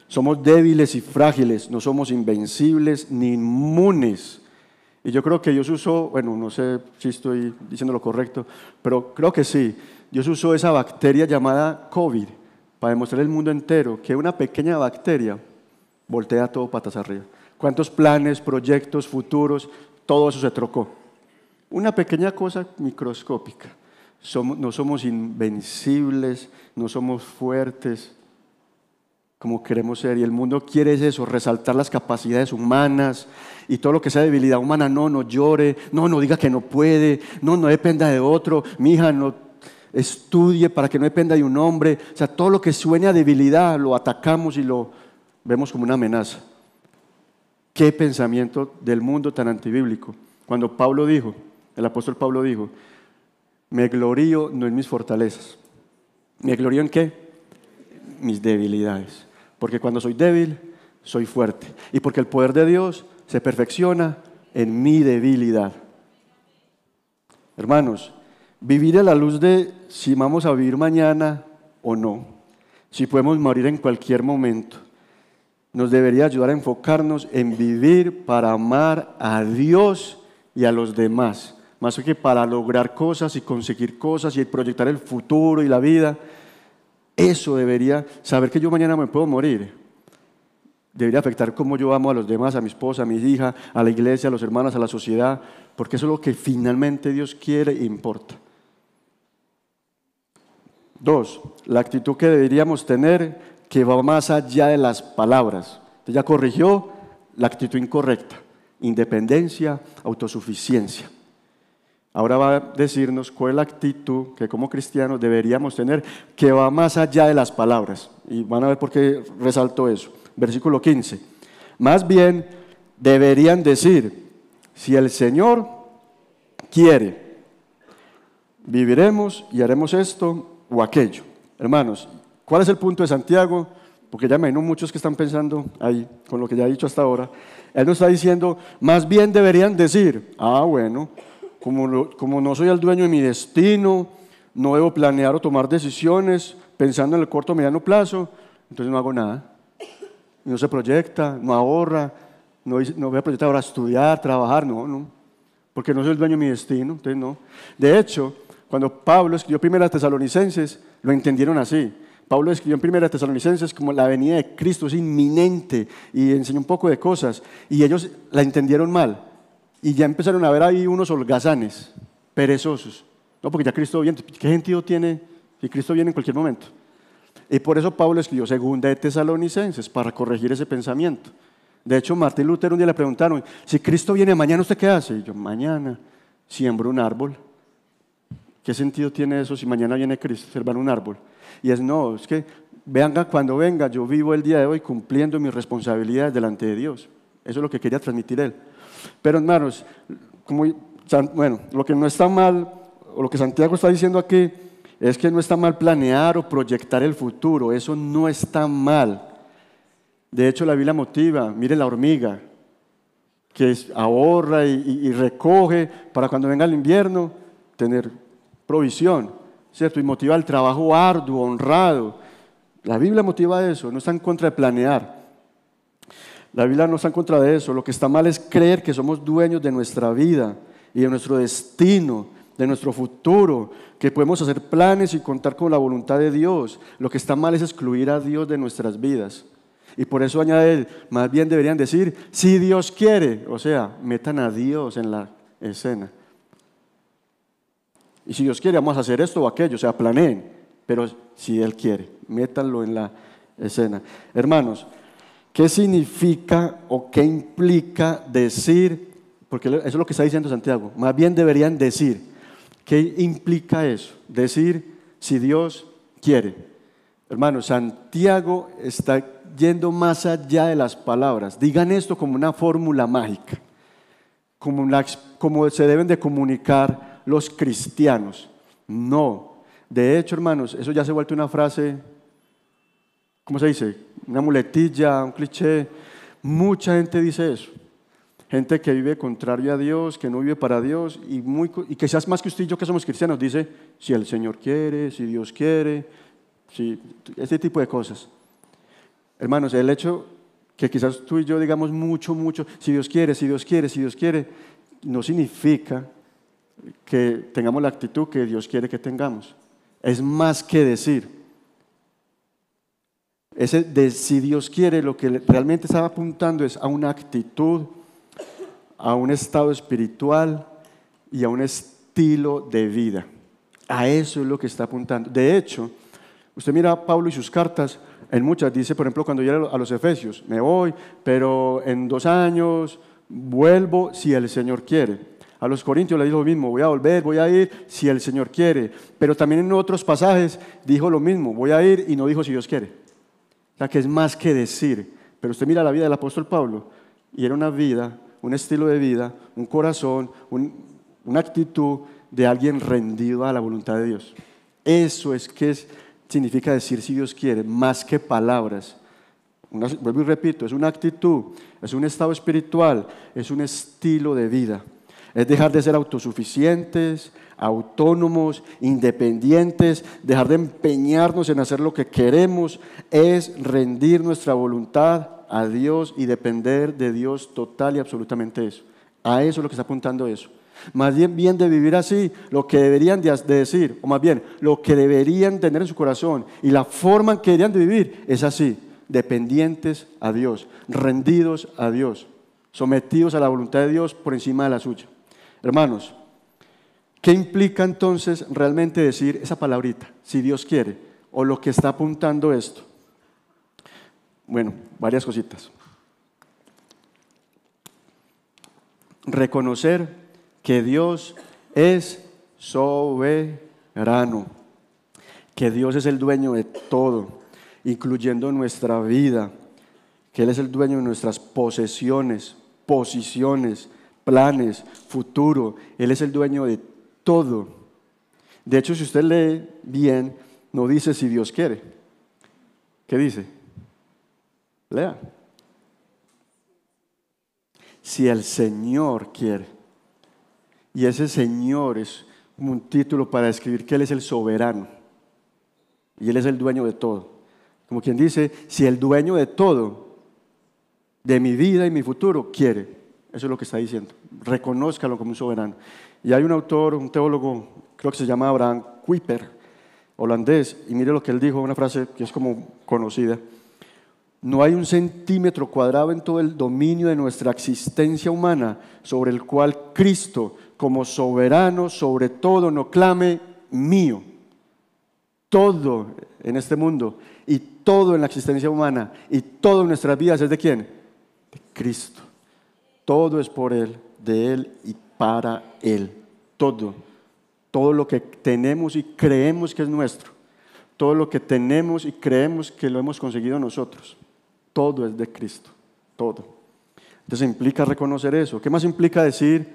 Somos débiles y frágiles, no somos invencibles ni inmunes. Y yo creo que Dios usó, bueno, no sé si estoy diciendo lo correcto, pero creo que sí. Dios usó esa bacteria llamada COVID para demostrar al mundo entero que una pequeña bacteria voltea todo patas arriba. ¿Cuántos planes, proyectos, futuros, todo eso se trocó? Una pequeña cosa microscópica. no somos invencibles, no somos fuertes como queremos ser. Y el mundo quiere eso, resaltar las capacidades humanas y todo lo que sea debilidad humana. No, no llore, no, no diga que no puede, no, no dependa de otro. Mi hija, no estudie para que no dependa de un hombre. O sea, todo lo que suene a debilidad lo atacamos y lo vemos como una amenaza. Qué pensamiento del mundo tan antibíblico. Cuando Pablo dijo, el apóstol Pablo dijo, me glorío no en mis fortalezas. ¿Me glorío en qué? Mis debilidades. Porque cuando soy débil, soy fuerte. Y porque el poder de Dios se perfecciona en mi debilidad. Hermanos, Vivir a la luz de si vamos a vivir mañana o no, si podemos morir en cualquier momento, nos debería ayudar a enfocarnos en vivir para amar a Dios y a los demás, más que para lograr cosas y conseguir cosas y proyectar el futuro y la vida. Eso debería, saber que yo mañana me puedo morir, debería afectar cómo yo amo a los demás, a mi esposa, a mi hija, a la iglesia, a los hermanos, a la sociedad, porque eso es lo que finalmente Dios quiere e importa. Dos, la actitud que deberíamos tener que va más allá de las palabras. Entonces ya corrigió la actitud incorrecta, independencia, autosuficiencia. Ahora va a decirnos cuál es la actitud que como cristianos deberíamos tener que va más allá de las palabras. Y van a ver por qué resalto eso. Versículo 15. Más bien deberían decir, si el Señor quiere, viviremos y haremos esto o aquello. Hermanos, ¿cuál es el punto de Santiago? Porque ya me imagino muchos que están pensando ahí con lo que ya he dicho hasta ahora. Él nos está diciendo, más bien deberían decir, ah, bueno, como, no soy el dueño de mi destino, no debo planear o tomar decisiones pensando en el corto o mediano plazo, entonces no hago nada. No se proyecta, no ahorra, no, no voy a proyectar ahora estudiar, trabajar, no, no, porque no soy el dueño de mi destino, entonces no. De hecho, cuando Pablo escribió Primera Tesalonicenses, lo entendieron así. Pablo escribió en Primera Tesalonicenses como la venida de Cristo es inminente y enseñó un poco de cosas y ellos la entendieron mal. Y ya empezaron a ver ahí unos holgazanes, perezosos. No, porque ya Cristo viene. ¿Qué sentido tiene si Cristo viene en cualquier momento? Y por eso Pablo escribió Segunda de Tesalonicenses, para corregir ese pensamiento. De hecho, Martín Lutero un día le preguntaron, si Cristo viene mañana, ¿usted qué hace? Y yo, mañana siembro un árbol. ¿Qué sentido tiene eso si mañana viene Cristo, observar un árbol? Y es, no, es que venga cuando venga, yo vivo el día de hoy cumpliendo mis responsabilidades delante de Dios. Eso es lo que quería transmitir él. Pero hermanos, bueno, lo que no está mal, o lo que Santiago está diciendo aquí, es que no está mal planear o proyectar el futuro, eso no está mal. De hecho, la Biblia motiva, mire la hormiga, que ahorra y, recoge para cuando venga el invierno tener provisión, ¿cierto? Y motiva el trabajo arduo, honrado. La Biblia motiva eso, no está en contra de planear. La Biblia no está en contra de eso. Lo que está mal es creer que somos dueños de nuestra vida y de nuestro destino, de nuestro futuro, que podemos hacer planes y contar con la voluntad de Dios. Lo que está mal es excluir a Dios de nuestras vidas. Y por eso añade más bien deberían decir, si Dios quiere, o sea, metan a Dios en la escena. Y si Dios quiere, vamos a hacer esto o aquello, o sea, planeen, pero si Él quiere, métanlo en la escena. Hermanos, ¿Qué significa o qué implica decir? Porque eso es lo que está diciendo Santiago. Más bien deberían decir. ¿Qué implica eso? Decir si Dios quiere. Hermano, Santiago está yendo más allá de las palabras. Digan esto como una fórmula mágica, como, como se deben de comunicar los cristianos. No. De hecho, hermanos, eso ya se ha vuelto una frase ¿cómo se dice? Una muletilla, un cliché. Mucha gente dice eso. Gente que vive contrario a Dios, que no vive para Dios y, muy, y seas más que usted y yo que somos cristianos, dice, si el Señor quiere, si Dios quiere, si, este tipo de cosas. Hermanos, el hecho que quizás tú y yo digamos mucho, mucho, si Dios quiere, si Dios quiere, si Dios quiere, no significa que tengamos la actitud que Dios quiere que tengamos. Es más que decir. Ese de si Dios quiere, lo que realmente estaba apuntando es a una actitud, a un estado espiritual y a un estilo de vida. A eso es lo que está apuntando. De hecho, usted mira a Pablo y sus cartas, en muchas dice, por ejemplo, cuando llega a los Efesios, me voy, pero en dos años vuelvo si el Señor quiere. A los Corintios le dijo lo mismo, voy a volver, voy a ir si el Señor quiere. Pero también en otros pasajes dijo lo mismo, voy a ir y no dijo si Dios quiere que es más que decir. Pero usted mira la vida del apóstol Pablo y era una vida, un estilo de vida, un corazón, una actitud de alguien rendido a la voluntad de Dios. Eso es que significa decir si Dios quiere, más que palabras. vuelvo y repito, es una actitud, es un estado espiritual, es un estilo de vida. Es dejar de ser autosuficientes, autónomos, independientes, dejar de empeñarnos en hacer lo que queremos, es rendir nuestra voluntad a Dios y depender de Dios total y absolutamente eso. A eso es lo que está apuntando eso. Más bien, de vivir así, lo que deberían de decir, o más bien, lo que deberían tener en su corazón y la forma en que deberían de vivir es así, dependientes a Dios, rendidos a Dios, sometidos a la voluntad de Dios por encima de la suya. Hermanos, ¿Qué implica entonces realmente decir esa palabrita, si Dios quiere, o lo que está apuntando esto? Bueno, varias cositas. Reconocer que Dios es soberano, que Dios es el dueño de todo, incluyendo nuestra vida, que Él es el dueño de nuestras posesiones, posiciones, planes, futuro, Él es el dueño de todo. De hecho, si usted lee bien, no dice si Dios quiere. ¿Qué dice? Lea. Si el Señor quiere. Y ese Señor es un título para describir que Él es el soberano. Y Él es el dueño de todo. Como quien dice, si el dueño de todo, de mi vida y mi futuro, quiere. Eso es lo que está diciendo. Reconózcalo como un soberano. Y hay un autor, un teólogo, creo que se llama Abraham Kuyper, holandés, y mire lo que él dijo, una frase que es como conocida. No hay un centímetro cuadrado en todo el dominio de nuestra existencia humana sobre el cual Cristo, como soberano sobre todo, no clame mío. Todo en este mundo y todo en la existencia humana y todo en nuestras vidas es de quién? De Cristo. Todo es por Él, de Él y para Él. Todo. Todo lo que tenemos y creemos que es nuestro. Todo lo que tenemos y creemos que lo hemos conseguido nosotros. Todo es de Cristo. Todo. Entonces implica reconocer eso. ¿Qué más implica decir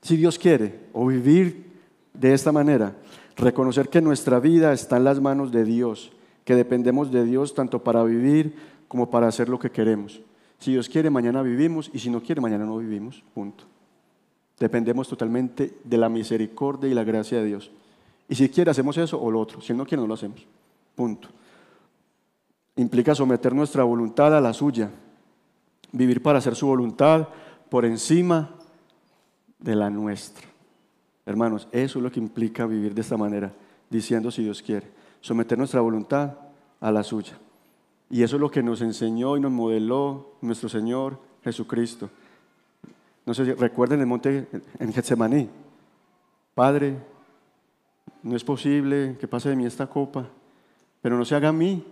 si Dios quiere o vivir de esta manera? Reconocer que nuestra vida está en las manos de Dios, que dependemos de Dios tanto para vivir como para hacer lo que queremos. Si Dios quiere, mañana vivimos y si no quiere, mañana no vivimos. Punto. Dependemos totalmente de la misericordia y la gracia de Dios. Y si quiere hacemos eso o lo otro, si no quiere no lo hacemos. Punto. Implica someter nuestra voluntad a la suya, vivir para hacer su voluntad por encima de la nuestra. Hermanos, eso es lo que implica vivir de esta manera, diciendo si Dios quiere, someter nuestra voluntad a la suya. Y eso es lo que nos enseñó y nos modeló nuestro Señor Jesucristo. No sé si recuerden el monte en Getsemaní. Padre, no es posible que pase de mí esta copa, pero no se haga mi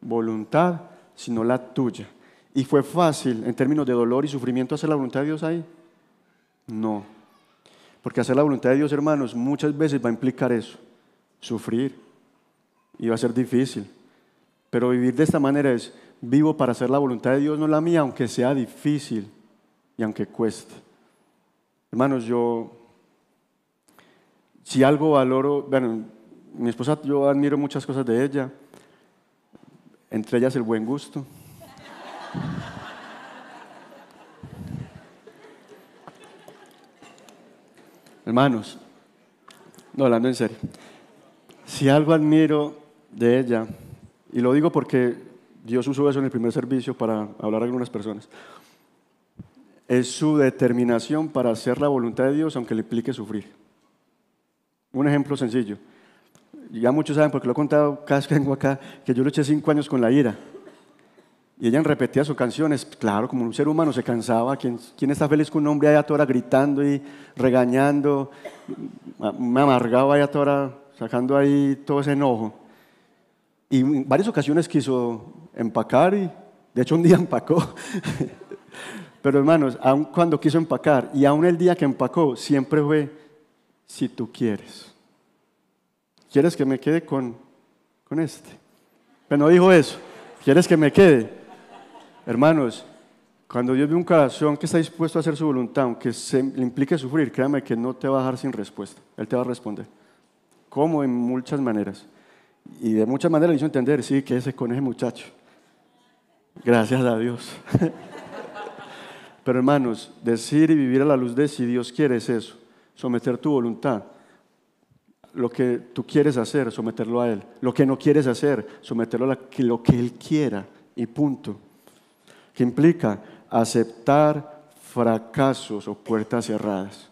voluntad, sino la tuya. ¿Y fue fácil en términos de dolor y sufrimiento hacer la voluntad de Dios ahí? No. Porque hacer la voluntad de Dios, hermanos, muchas veces va a implicar eso, sufrir. Y va a ser difícil. Pero vivir de esta manera es, vivo para hacer la voluntad de Dios, no la mía, aunque sea difícil y aunque cueste. Hermanos, yo, si algo valoro, bueno, mi esposa, yo admiro muchas cosas de ella, entre ellas el buen gusto. Hermanos, no hablando en serio, si algo admiro de ella, y lo digo porque Dios usó eso en el primer servicio para hablar a algunas personas, es su determinación para hacer la voluntad de Dios aunque le implique sufrir. Un ejemplo sencillo. Ya muchos saben, porque lo he contado cada vez que vengo acá, que yo luché cinco años con la ira. Y ella repetía sus canciones. Claro, como un ser humano se cansaba. ¿Quién, quién está feliz con un hombre allá toda gritando y regañando? Me amargaba allá toda sacando ahí todo ese enojo. Y en varias ocasiones quiso empacar y de hecho un día empacó. Pero hermanos, aun cuando quiso empacar y aún el día que empacó, siempre fue, si tú quieres. ¿Quieres que me quede con, con este? Pero no dijo eso. ¿Quieres que me quede? Hermanos, cuando Dios ve un corazón que está dispuesto a hacer su voluntad, aunque se le implique sufrir, créame que no te va a dejar sin respuesta. Él te va a responder. Como en muchas maneras. Y de muchas maneras le hizo entender, sí, que ese con ese muchacho. Gracias a Dios. Pero hermanos, decir y vivir a la luz de si Dios quiere es eso, someter tu voluntad. Lo que tú quieres hacer, someterlo a Él. Lo que no quieres hacer, someterlo a lo que Él quiera y punto. ¿Qué implica? Aceptar fracasos o puertas cerradas.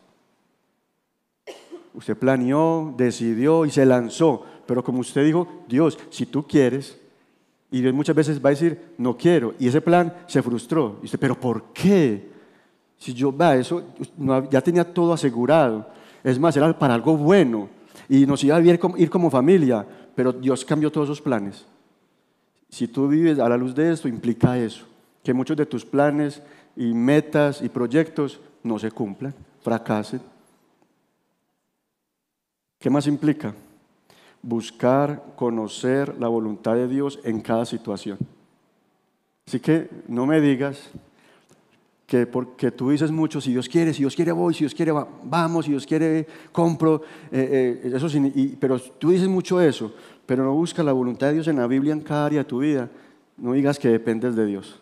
Usted planeó, decidió y se lanzó, pero como usted dijo, Dios, si tú quieres, y Dios muchas veces va a decir, no quiero. Y ese plan se frustró. Y usted, pero ¿por qué? Si yo, va, eso ya tenía todo asegurado. Es más, era para algo bueno y nos iba a ir como familia, pero Dios cambió todos esos planes. Si tú vives a la luz de esto, implica eso, que muchos de tus planes y metas y proyectos no se cumplan, fracasen. ¿Qué más implica? Buscar, conocer la voluntad de Dios en cada situación. Así que no me digas que porque tú dices mucho, si Dios quiere, si Dios quiere voy, si Dios quiere vamos, si Dios quiere compro, eh, eh, eso, pero tú dices mucho eso, pero no buscas la voluntad de Dios en la Biblia en cada área de tu vida, no digas que dependes de Dios.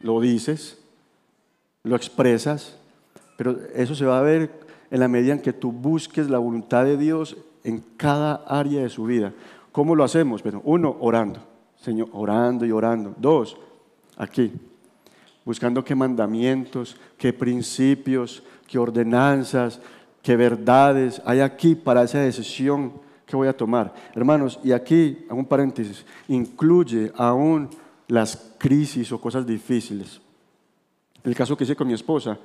Lo dices, lo expresas, pero eso se va a ver en la medida en que tú busques la voluntad de Dios en cada área de su vida. ¿Cómo lo hacemos? Bueno, uno, orando, Señor, orando y orando. Dos, aquí, buscando qué mandamientos, qué principios, qué ordenanzas, qué verdades hay aquí para esa decisión que voy a tomar. Hermanos, y aquí, hago un paréntesis, incluye aún las crisis o cosas difíciles. El caso que hice con mi esposa,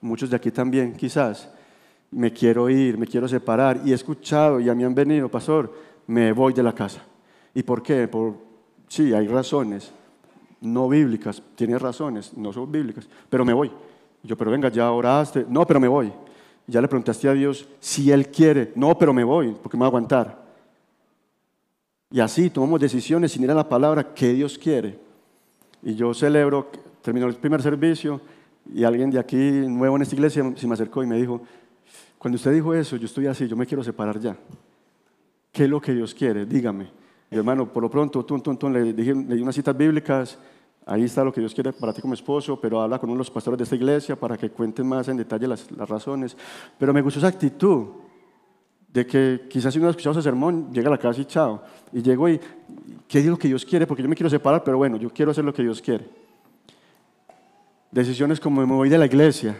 muchos de aquí también quizás, me quiero ir, me quiero separar, y he escuchado, y a mí han venido, pastor, me voy de la casa. ¿Y por qué? Por, sí, hay razones, no bíblicas, tiene razones, no son bíblicas, pero me voy. Yo, pero venga, ya oraste, no, pero me voy. Ya le preguntaste a Dios si Él quiere, no, pero me voy, porque me va a aguantar. Y así tomamos decisiones sin ir a la palabra que Dios quiere. Y yo celebro, terminó el primer servicio y alguien de aquí nuevo en esta iglesia se me acercó y me dijo, cuando usted dijo eso, yo estoy así, yo me quiero separar ya. ¿Qué es lo que Dios quiere? Dígame. Mi hermano, por lo pronto, le, dije, le di unas citas bíblicas, ahí está lo que Dios quiere para ti como esposo, pero habla con uno de los pastores de esta iglesia para que cuenten más en detalle las, razones. Pero me gustó esa actitud de que quizás si no ha escuchado ese sermón, llega a la casa y chao. Y llego y, ¿qué es lo que Dios quiere? Porque yo me quiero separar, pero bueno, yo quiero hacer lo que Dios quiere. Decisiones como me voy de la iglesia.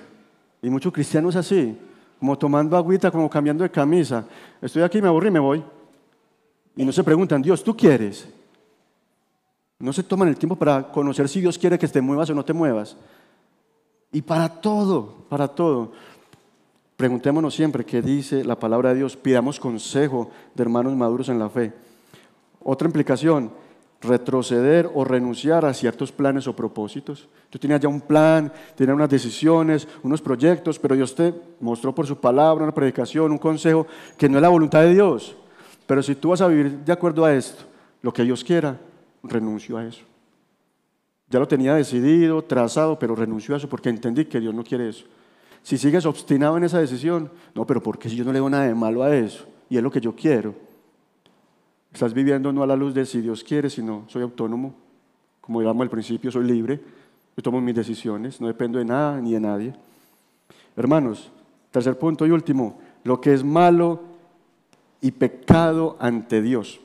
Y muchos cristianos así como tomando agüita, como cambiando de camisa. Estoy aquí, me aburrí me voy. Y no se preguntan, Dios, ¿tú quieres? No se toman el tiempo para conocer si Dios quiere que te muevas o no te muevas. Y para todo, para todo. Preguntémonos siempre qué dice la palabra de Dios. Pidamos consejo de hermanos maduros en la fe. Otra implicación, retroceder o renunciar a ciertos planes o propósitos. Yo tenía ya un plan, tenía unas decisiones, unos proyectos, pero Dios te mostró por su palabra, una predicación, un consejo, que no es la voluntad de Dios. Pero si tú vas a vivir de acuerdo a esto, lo que Dios quiera, renuncio a eso. Ya lo tenía decidido, trazado, pero renuncio a eso porque entendí que Dios no quiere eso. Si sigues obstinado en esa decisión, no, pero ¿por qué si yo no le doy nada de malo a eso? Y es lo que yo quiero Estás viviendo no a la luz de si Dios quiere, sino soy autónomo. Como digamos al principio, soy libre. Yo tomo mis decisiones, no dependo de nada ni de nadie. Hermanos, tercer punto y último, lo que es malo y pecado ante Dios.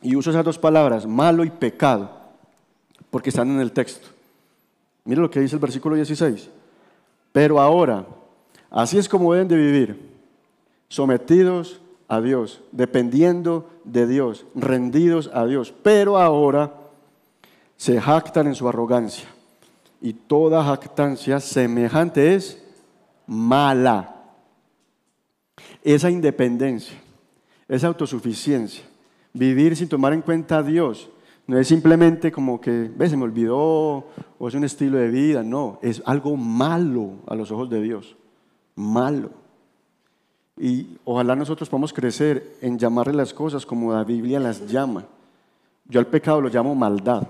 Y uso esas dos palabras, malo y pecado, porque están en el texto. Mira lo que dice el versículo 16. Pero ahora, así es como deben de vivir, sometidos a Dios, dependiendo de Dios, rendidos a Dios. Pero ahora se jactan en su arrogancia. Y toda jactancia semejante es mala. Esa independencia, esa autosuficiencia, vivir sin tomar en cuenta a Dios, no es simplemente como que, ve, se me olvidó, o es un estilo de vida, no, es algo malo a los ojos de Dios, malo. Y ojalá nosotros podamos crecer en llamarle las cosas como la Biblia las llama. Yo al pecado lo llamo maldad,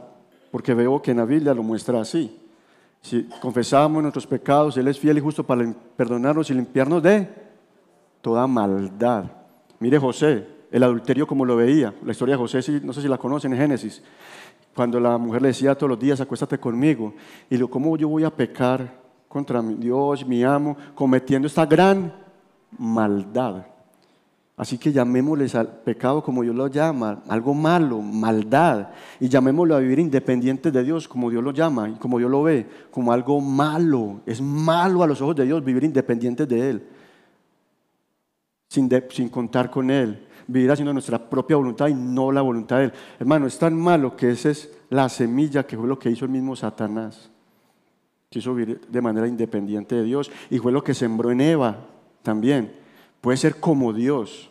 porque veo que en la Biblia lo muestra así. Si confesamos nuestros pecados, Él es fiel y justo para perdonarnos y limpiarnos de toda maldad. Mire José, el adulterio como lo veía. La historia de José, no sé si la conocen en Génesis. Cuando la mujer le decía todos los días, acuéstate conmigo. Y lo, ¿cómo yo voy a pecar contra mi Dios, mi amo, cometiendo esta gran maldad. Así que llamémosles al pecado como Dios lo llama, algo malo, maldad. Y llamémoslo a vivir independientes de Dios como Dios lo llama y como Dios lo ve, como algo malo. Es malo a los ojos de Dios vivir independientes de Él, sin, sin contar con Él, vivir haciendo nuestra propia voluntad y no la voluntad de Él. Hermano, es tan malo que esa es la semilla que fue lo que hizo el mismo Satanás. quiso vivir de manera independiente de Dios y fue lo que sembró en Eva también. Puede ser como Dios.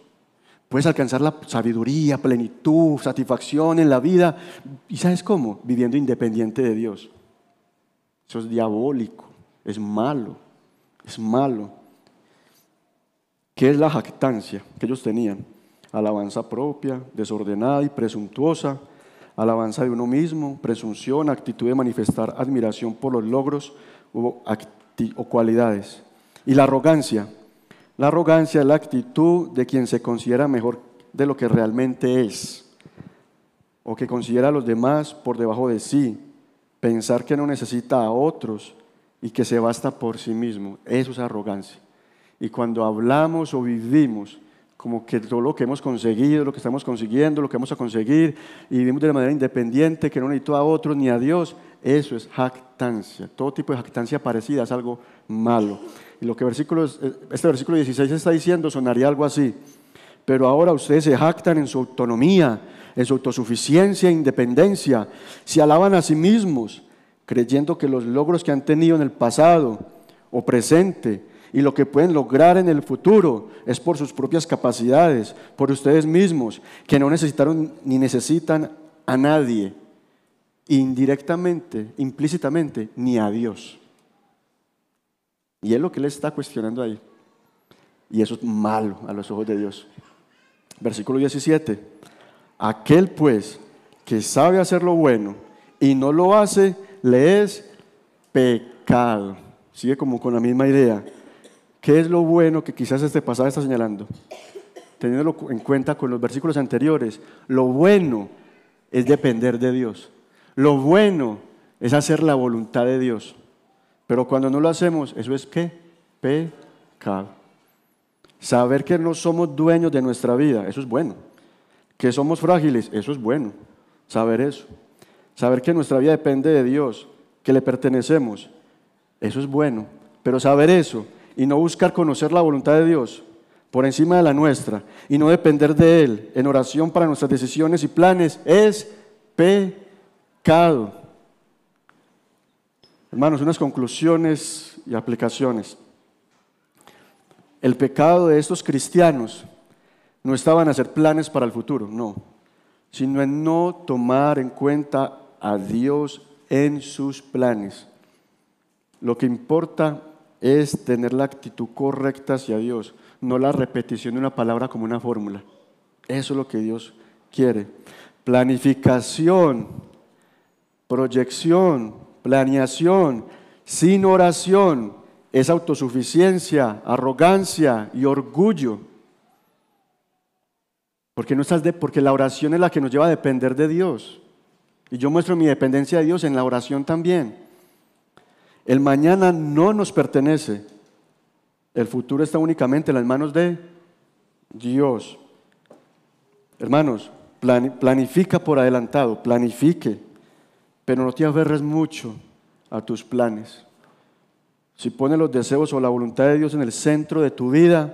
Puedes alcanzar la sabiduría, plenitud, satisfacción en la vida. ¿Y sabes cómo? Viviendo independiente de Dios. Eso es diabólico, es malo, es malo. ¿Qué es la jactancia que ellos tenían? Alabanza propia, desordenada y presuntuosa, alabanza de uno mismo, presunción, actitud de manifestar admiración por los logros o, o cualidades. Y la arrogancia, la arrogancia es la actitud de quien se considera mejor de lo que realmente es, o que considera a los demás por debajo de sí, pensar que no necesita a otros y que se basta por sí mismo. Eso es arrogancia. Y cuando hablamos o vivimos como que todo lo que hemos conseguido, lo que estamos consiguiendo, lo que vamos a conseguir, y vivimos de manera independiente, que no necesito a otros ni a Dios, eso es jactancia. Todo tipo de jactancia parecida es algo malo. Y lo que eh, este versículo 16 está diciendo sonaría algo así. Pero ahora ustedes se jactan en su autonomía, en su autosuficiencia e independencia. Se alaban a sí mismos, creyendo que los logros que han tenido en el pasado o presente y lo que pueden lograr en el futuro es por sus propias capacidades, por ustedes mismos, que no necesitaron ni necesitan a nadie, indirectamente, implícitamente, ni a Dios. Y es lo que él está cuestionando ahí. Y eso es malo a los ojos de Dios. Versículo 17. Aquel pues que sabe hacer lo bueno y no lo hace, le es pecado. Sigue como con la misma idea. ¿Qué es lo bueno que quizás este pasaje está señalando? Teniéndolo en cuenta con los versículos anteriores, lo bueno es depender de Dios. Lo bueno es hacer la voluntad de Dios. Pero cuando no lo hacemos, eso es qué? Pecado. Saber que no somos dueños de nuestra vida, eso es bueno. Que somos frágiles, eso es bueno. Saber eso. Saber que nuestra vida depende de Dios, que le pertenecemos, eso es bueno. Pero saber eso y no buscar conocer la voluntad de Dios por encima de la nuestra y no depender de Él en oración para nuestras decisiones y planes es pecado. Hermanos, unas conclusiones y aplicaciones. El pecado de estos cristianos no estaba en hacer planes para el futuro, no, sino en no tomar en cuenta a Dios en sus planes. Lo que importa es tener la actitud correcta hacia Dios, no la repetición de una palabra como una fórmula. Eso es lo que Dios quiere. Planificación, proyección, planeación, sin oración, es autosuficiencia, arrogancia y orgullo. Porque, no de, porque la oración es la que nos lleva a depender de Dios. Y yo muestro mi dependencia de Dios en la oración también. El mañana no nos pertenece. El futuro está únicamente en las manos de Dios. Hermanos, planifica por adelantado, planifique pero no te aferres mucho a tus planes. Si pones los deseos o la voluntad de Dios en el centro de tu vida,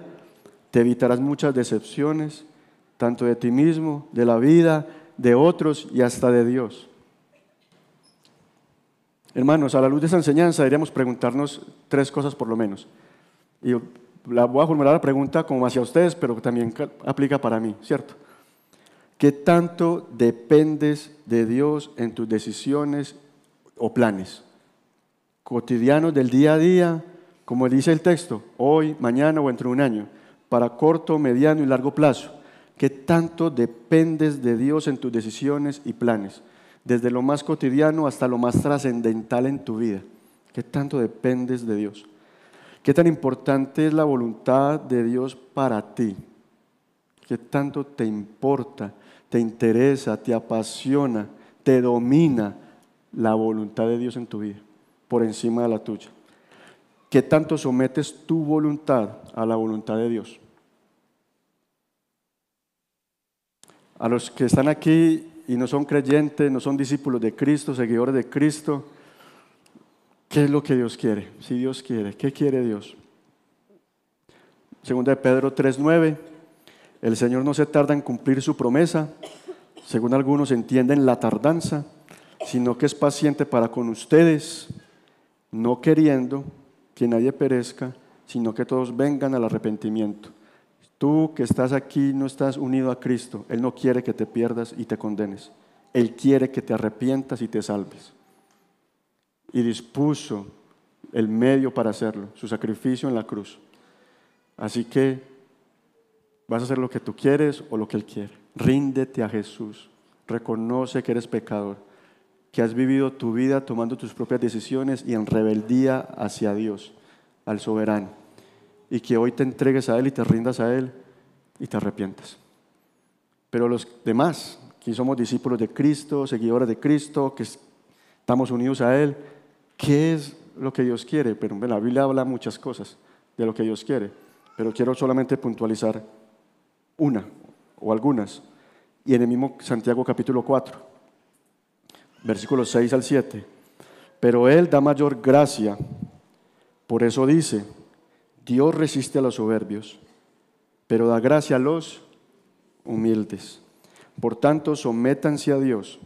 te evitarás muchas decepciones, tanto de ti mismo, de la vida, de otros y hasta de Dios. Hermanos, a la luz de esa enseñanza deberíamos preguntarnos tres cosas por lo menos. Y la voy a formular la pregunta como hacia ustedes, pero también aplica para mí, ¿cierto? ¿Qué tanto dependes de Dios en tus decisiones o planes? Cotidianos del día a día, como dice el texto, hoy, mañana o entre un año, para corto, mediano y largo plazo. ¿Qué tanto dependes de Dios en tus decisiones y planes? Desde lo más cotidiano hasta lo más trascendental en tu vida. ¿Qué tanto dependes de Dios? ¿Qué tan importante es la voluntad de Dios para ti? ¿Qué tanto te importa? Te interesa, te apasiona, te domina la voluntad de Dios en tu vida, por encima de la tuya. ¿Qué tanto sometes tu voluntad a la voluntad de Dios? A los que están aquí y no son creyentes, no son discípulos de Cristo, seguidores de Cristo, ¿qué es lo que Dios quiere? Si Dios quiere, ¿qué quiere Dios? Segunda de Pedro 3.9 el Señor no se tarda en cumplir su promesa, según algunos entienden la tardanza, sino que es paciente para con ustedes, no queriendo que nadie perezca, sino que todos vengan al arrepentimiento. Tú que estás aquí no estás unido a Cristo. Él no quiere que te pierdas y te condenes. Él quiere que te arrepientas y te salves. Y dispuso el medio para hacerlo, su sacrificio en la cruz. Así que vas a hacer lo que tú quieres o lo que Él quiere. Ríndete a Jesús. Reconoce que eres pecador, que has vivido tu vida tomando tus propias decisiones y en rebeldía hacia Dios, al soberano. Y que hoy te entregues a Él y te rindas a Él y te arrepientas. Pero los demás, que somos discípulos de Cristo, seguidores de Cristo, que estamos unidos a Él, ¿qué es lo que Dios quiere? Pero la Biblia habla muchas cosas de lo que Dios quiere, pero quiero solamente puntualizar una o algunas. Y en el mismo Santiago capítulo 4, versículos 6 al 7. Pero Él da mayor gracia. Por eso dice, Dios resiste a los soberbios, pero da gracia a los humildes. Por tanto, sométanse a Dios,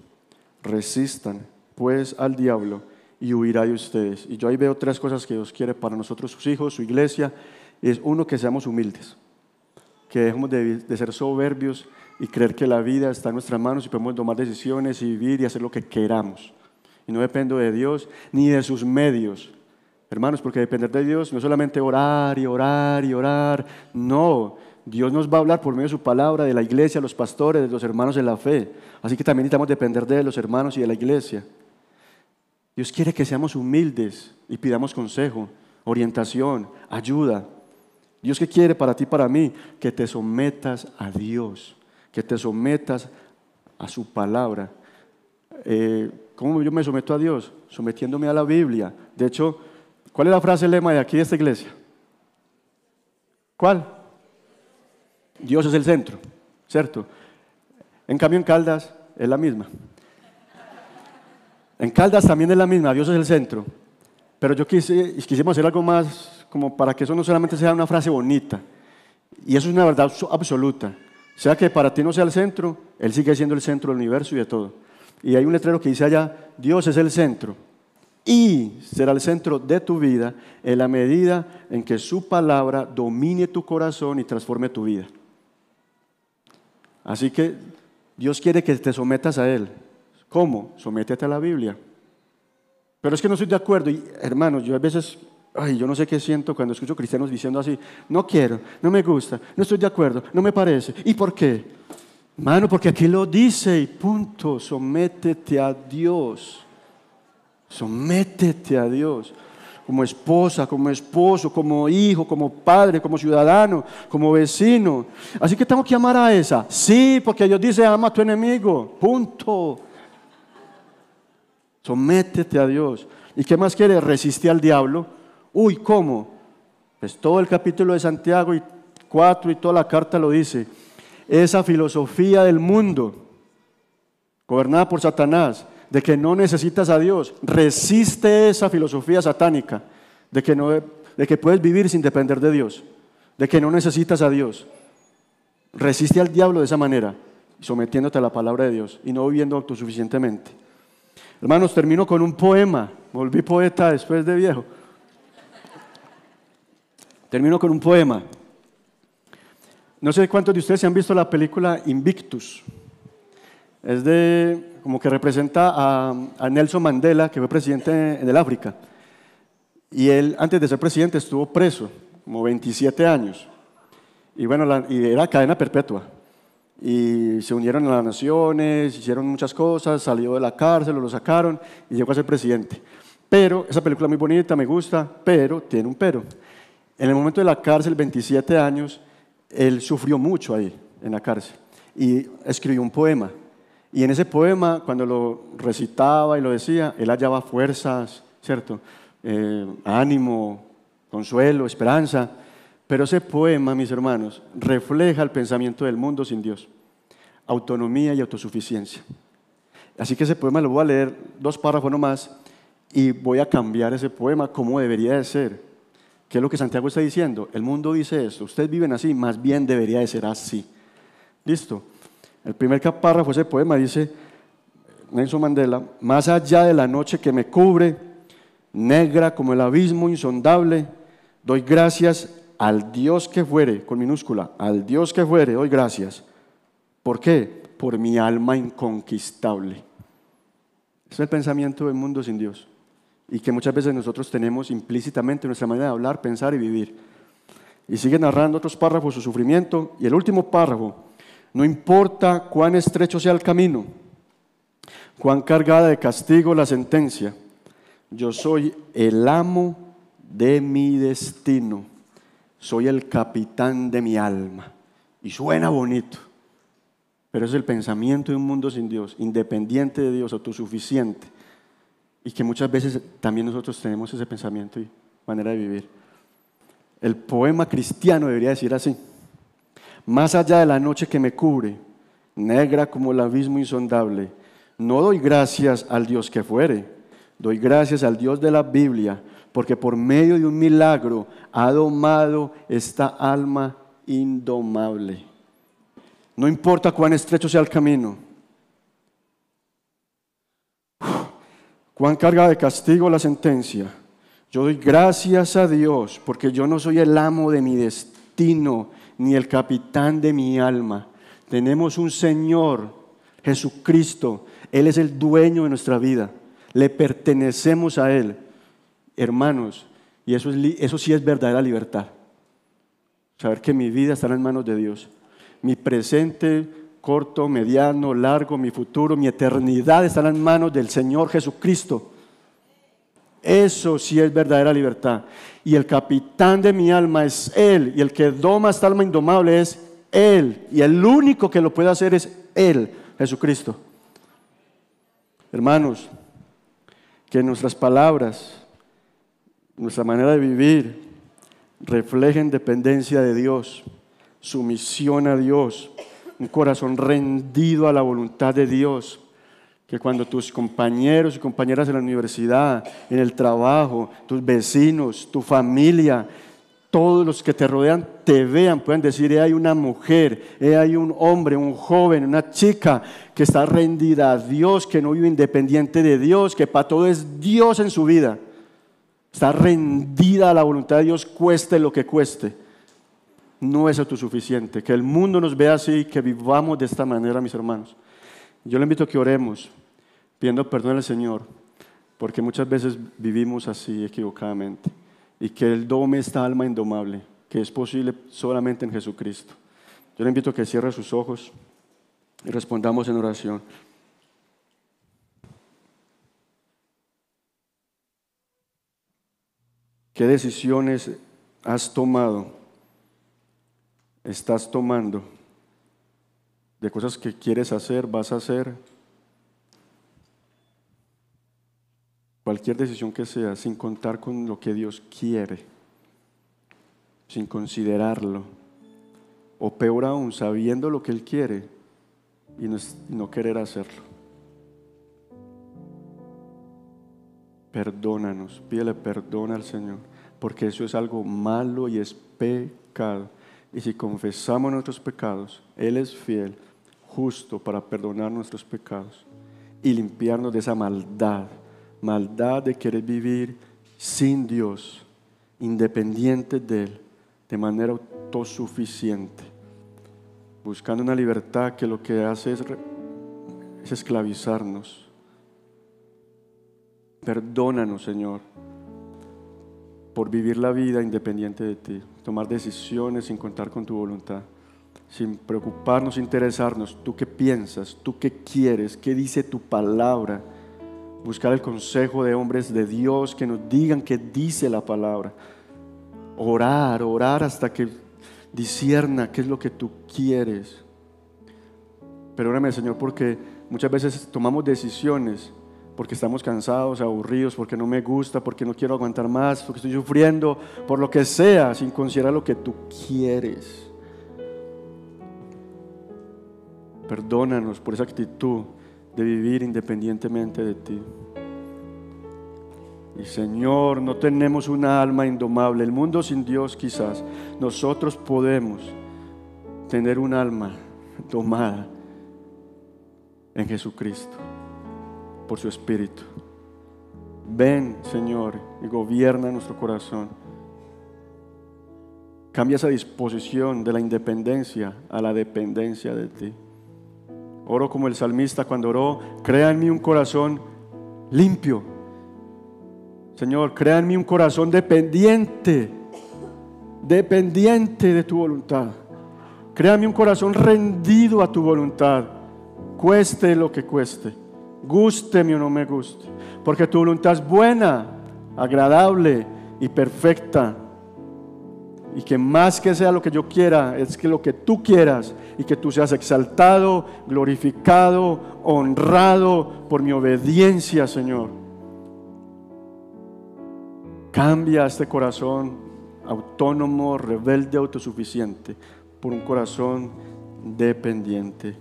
resistan pues al diablo y huirá de ustedes. Y yo ahí veo tres cosas que Dios quiere para nosotros, sus hijos, su iglesia. Es uno, que seamos humildes, que dejemos de, ser soberbios y creer que la vida está en nuestras manos y podemos tomar decisiones y vivir y hacer lo que queramos. Y no dependo de Dios ni de sus medios. Hermanos, porque depender de Dios no es solamente orar y orar y orar. No, Dios nos va a hablar por medio de su palabra, de la iglesia, los pastores, de los hermanos en la fe. Así que también necesitamos depender de los hermanos y de la iglesia. Dios quiere que seamos humildes y pidamos consejo, orientación, ayuda. Dios que quiere para ti, para mí, que te sometas a Dios, que te sometas a su palabra. Eh, ¿Cómo yo me someto a Dios? Sometiéndome a la Biblia. De hecho, ¿cuál es la frase lema de aquí de esta iglesia? ¿Cuál? Dios es el centro, ¿cierto? En cambio en Caldas es la misma. En Caldas también es la misma, Dios es el centro. Pero yo quise, quisimos hacer algo más como para que eso no solamente sea una frase bonita. Y eso es una verdad absoluta. Sea que para ti no sea el centro, Él sigue siendo el centro del universo y de todo. Y hay un letrero que dice allá, Dios es el centro. Y será el centro de tu vida en la medida en que su palabra domine tu corazón y transforme tu vida. Así que Dios quiere que te sometas a Él. ¿Cómo? Sométete a la Biblia. Pero es que no estoy de acuerdo. Y, hermanos, yo a veces, ay, yo no sé qué siento cuando escucho cristianos diciendo así, no quiero, no me gusta, no estoy de acuerdo, no me parece. ¿Y por qué? Hermano, porque aquí lo dice y punto, sométete a Dios. Sométete a Dios. Como esposa, como esposo, como hijo, como padre, como ciudadano, como vecino. Así que tengo que amar a esa. Sí, porque Dios dice, ama a tu enemigo. Punto. Sométete a Dios. ¿Y qué más quiere? Resiste al diablo. Uy, ¿cómo? Pues todo el capítulo de Santiago y 4 y toda la carta lo dice. Esa filosofía del mundo, gobernada por Satanás, de que no necesitas a Dios, resiste esa filosofía satánica, de que, no, de que puedes vivir sin depender de Dios, de que no necesitas a Dios. Resiste al diablo de esa manera, sometiéndote a la palabra de Dios y no viviendo autosuficientemente. Hermanos, termino con un poema. Volví poeta después de viejo. Termino con un poema. No sé cuántos de ustedes se han visto la película Invictus. Es de, como que representa a, Nelson Mandela, que fue presidente del África. Y él, antes de ser presidente, estuvo preso, como 27 años. Y bueno, y era cadena perpetua y se unieron a las naciones, hicieron muchas cosas, salió de la cárcel, lo sacaron y llegó a ser presidente. Pero esa película es muy bonita, me gusta, pero tiene un pero. En el momento de la cárcel, 27 años, él sufrió mucho ahí, en la cárcel, y escribió un poema. Y en ese poema, cuando lo recitaba y lo decía, él hallaba fuerzas, ¿cierto? Eh, ánimo, consuelo, esperanza. Pero ese poema, mis hermanos, refleja el pensamiento del mundo sin Dios. Autonomía y autosuficiencia. Así que ese poema lo voy a leer dos párrafos nomás y voy a cambiar ese poema como debería de ser. ¿Qué es lo que Santiago está diciendo? El mundo dice esto, ustedes viven así, más bien debería de ser así. ¿Listo? El primer párrafo de ese poema dice, Nelson Mandela, más allá de la noche que me cubre, negra como el abismo insondable, doy gracias al Dios que fuere, con minúscula, al Dios que fuere, doy gracias. ¿Por qué? Por mi alma inconquistable. Es el pensamiento del mundo sin Dios y que muchas veces nosotros tenemos implícitamente en nuestra manera de hablar, pensar y vivir. Y sigue narrando otros párrafos su sufrimiento. Y el último párrafo, no importa cuán estrecho sea el camino, cuán cargada de castigo la sentencia, yo soy el amo de mi destino, soy el capitán de mi alma. Y suena bonito, pero es el pensamiento de un mundo sin Dios, independiente de Dios, autosuficiente y que muchas veces también nosotros tenemos ese pensamiento y manera de vivir. El poema cristiano debería decir así, más allá de la noche que me cubre, negra como el abismo insondable, no doy gracias al Dios que fuere, doy gracias al Dios de la Biblia, porque por medio de un milagro ha domado esta alma indomable. No importa cuán estrecho sea el camino, cuán carga de castigo la sentencia. Yo doy gracias a Dios porque yo no soy el amo de mi destino ni el capitán de mi alma. Tenemos un Señor, Jesucristo. Él es el dueño de nuestra vida. Le pertenecemos a Él. Hermanos, y eso, es, eso sí es verdadera libertad. Saber que mi vida está en manos de Dios. Mi presente, corto, mediano, largo, mi futuro, mi eternidad están en manos del Señor Jesucristo. Eso sí es verdadera libertad. Y el capitán de mi alma es Él. Y el que doma esta alma indomable es Él. Y el único que lo puede hacer es Él, Jesucristo. Hermanos, que nuestras palabras, nuestra manera de vivir, reflejen dependencia de Dios, sumisión a Dios, un corazón rendido a la voluntad de Dios. Que cuando tus compañeros y compañeras en la universidad, en el trabajo, tus vecinos, tu familia, todos los que te rodean te vean, puedan decir, hay una mujer, hay un hombre, un joven, una chica que está rendida a Dios, que no vive independiente de Dios, que para todo es Dios en su vida. Está rendida a la voluntad de Dios, cueste lo que cueste no es autosuficiente. Que el mundo nos vea así, que vivamos de esta manera, mis hermanos. Yo le invito a que oremos pidiendo perdón al Señor, porque muchas veces vivimos así equivocadamente. Y que Él dome esta alma indomable, que es posible solamente en Jesucristo. Yo le invito a que cierre sus ojos y respondamos en oración. ¿Qué decisiones has tomado? Estás tomando, de cosas que quieres hacer, vas a hacer, cualquier decisión que sea, sin contar con lo que Dios quiere, sin considerarlo, o peor aún, sabiendo lo que Él quiere y no, querer hacerlo. Perdónanos, pídele perdón al Señor, porque eso es algo malo y es pecado. Y si confesamos nuestros pecados, Él es fiel, justo para perdonar nuestros pecados y limpiarnos de esa maldad, maldad de querer vivir sin Dios, independiente de Él, de manera autosuficiente, buscando una libertad que lo que hace es, es esclavizarnos. Perdónanos, Señor por vivir la vida independiente de ti, tomar decisiones sin contar con tu voluntad, sin preocuparnos, interesarnos, tú qué piensas, tú qué quieres, qué dice tu palabra, buscar el consejo de hombres de Dios que nos digan qué dice la palabra, orar, orar hasta que disierna qué es lo que tú quieres. Perdóname, Señor, porque muchas veces tomamos decisiones porque estamos cansados, aburridos, porque no me gusta, porque no quiero aguantar más, porque estoy sufriendo, por lo que sea, sin considerar lo que tú quieres. Perdónanos por esa actitud de vivir independientemente de ti. Y Señor, no tenemos una alma indomable. El mundo sin Dios quizás. Nosotros podemos tener un alma domada en Jesucristo por su Espíritu. Ven, Señor, y gobierna nuestro corazón. Cambia esa disposición de la independencia a la dependencia de ti. Oro como el salmista cuando oró, crea en mí un corazón limpio. Señor, crea en mí un corazón dependiente, dependiente de tu voluntad. Créame un corazón rendido a tu voluntad, cueste lo que cueste, gústeme o no me guste, porque tu voluntad es buena, agradable y perfecta. Y que más que sea lo que yo quiera, es que lo que tú quieras y que tú seas exaltado, glorificado, honrado por mi obediencia, Señor. Cambia este corazón autónomo, rebelde, autosuficiente, por un corazón dependiente.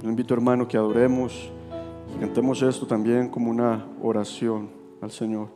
Yo invito hermano que adoremos cantemos esto también como una oración al Señor.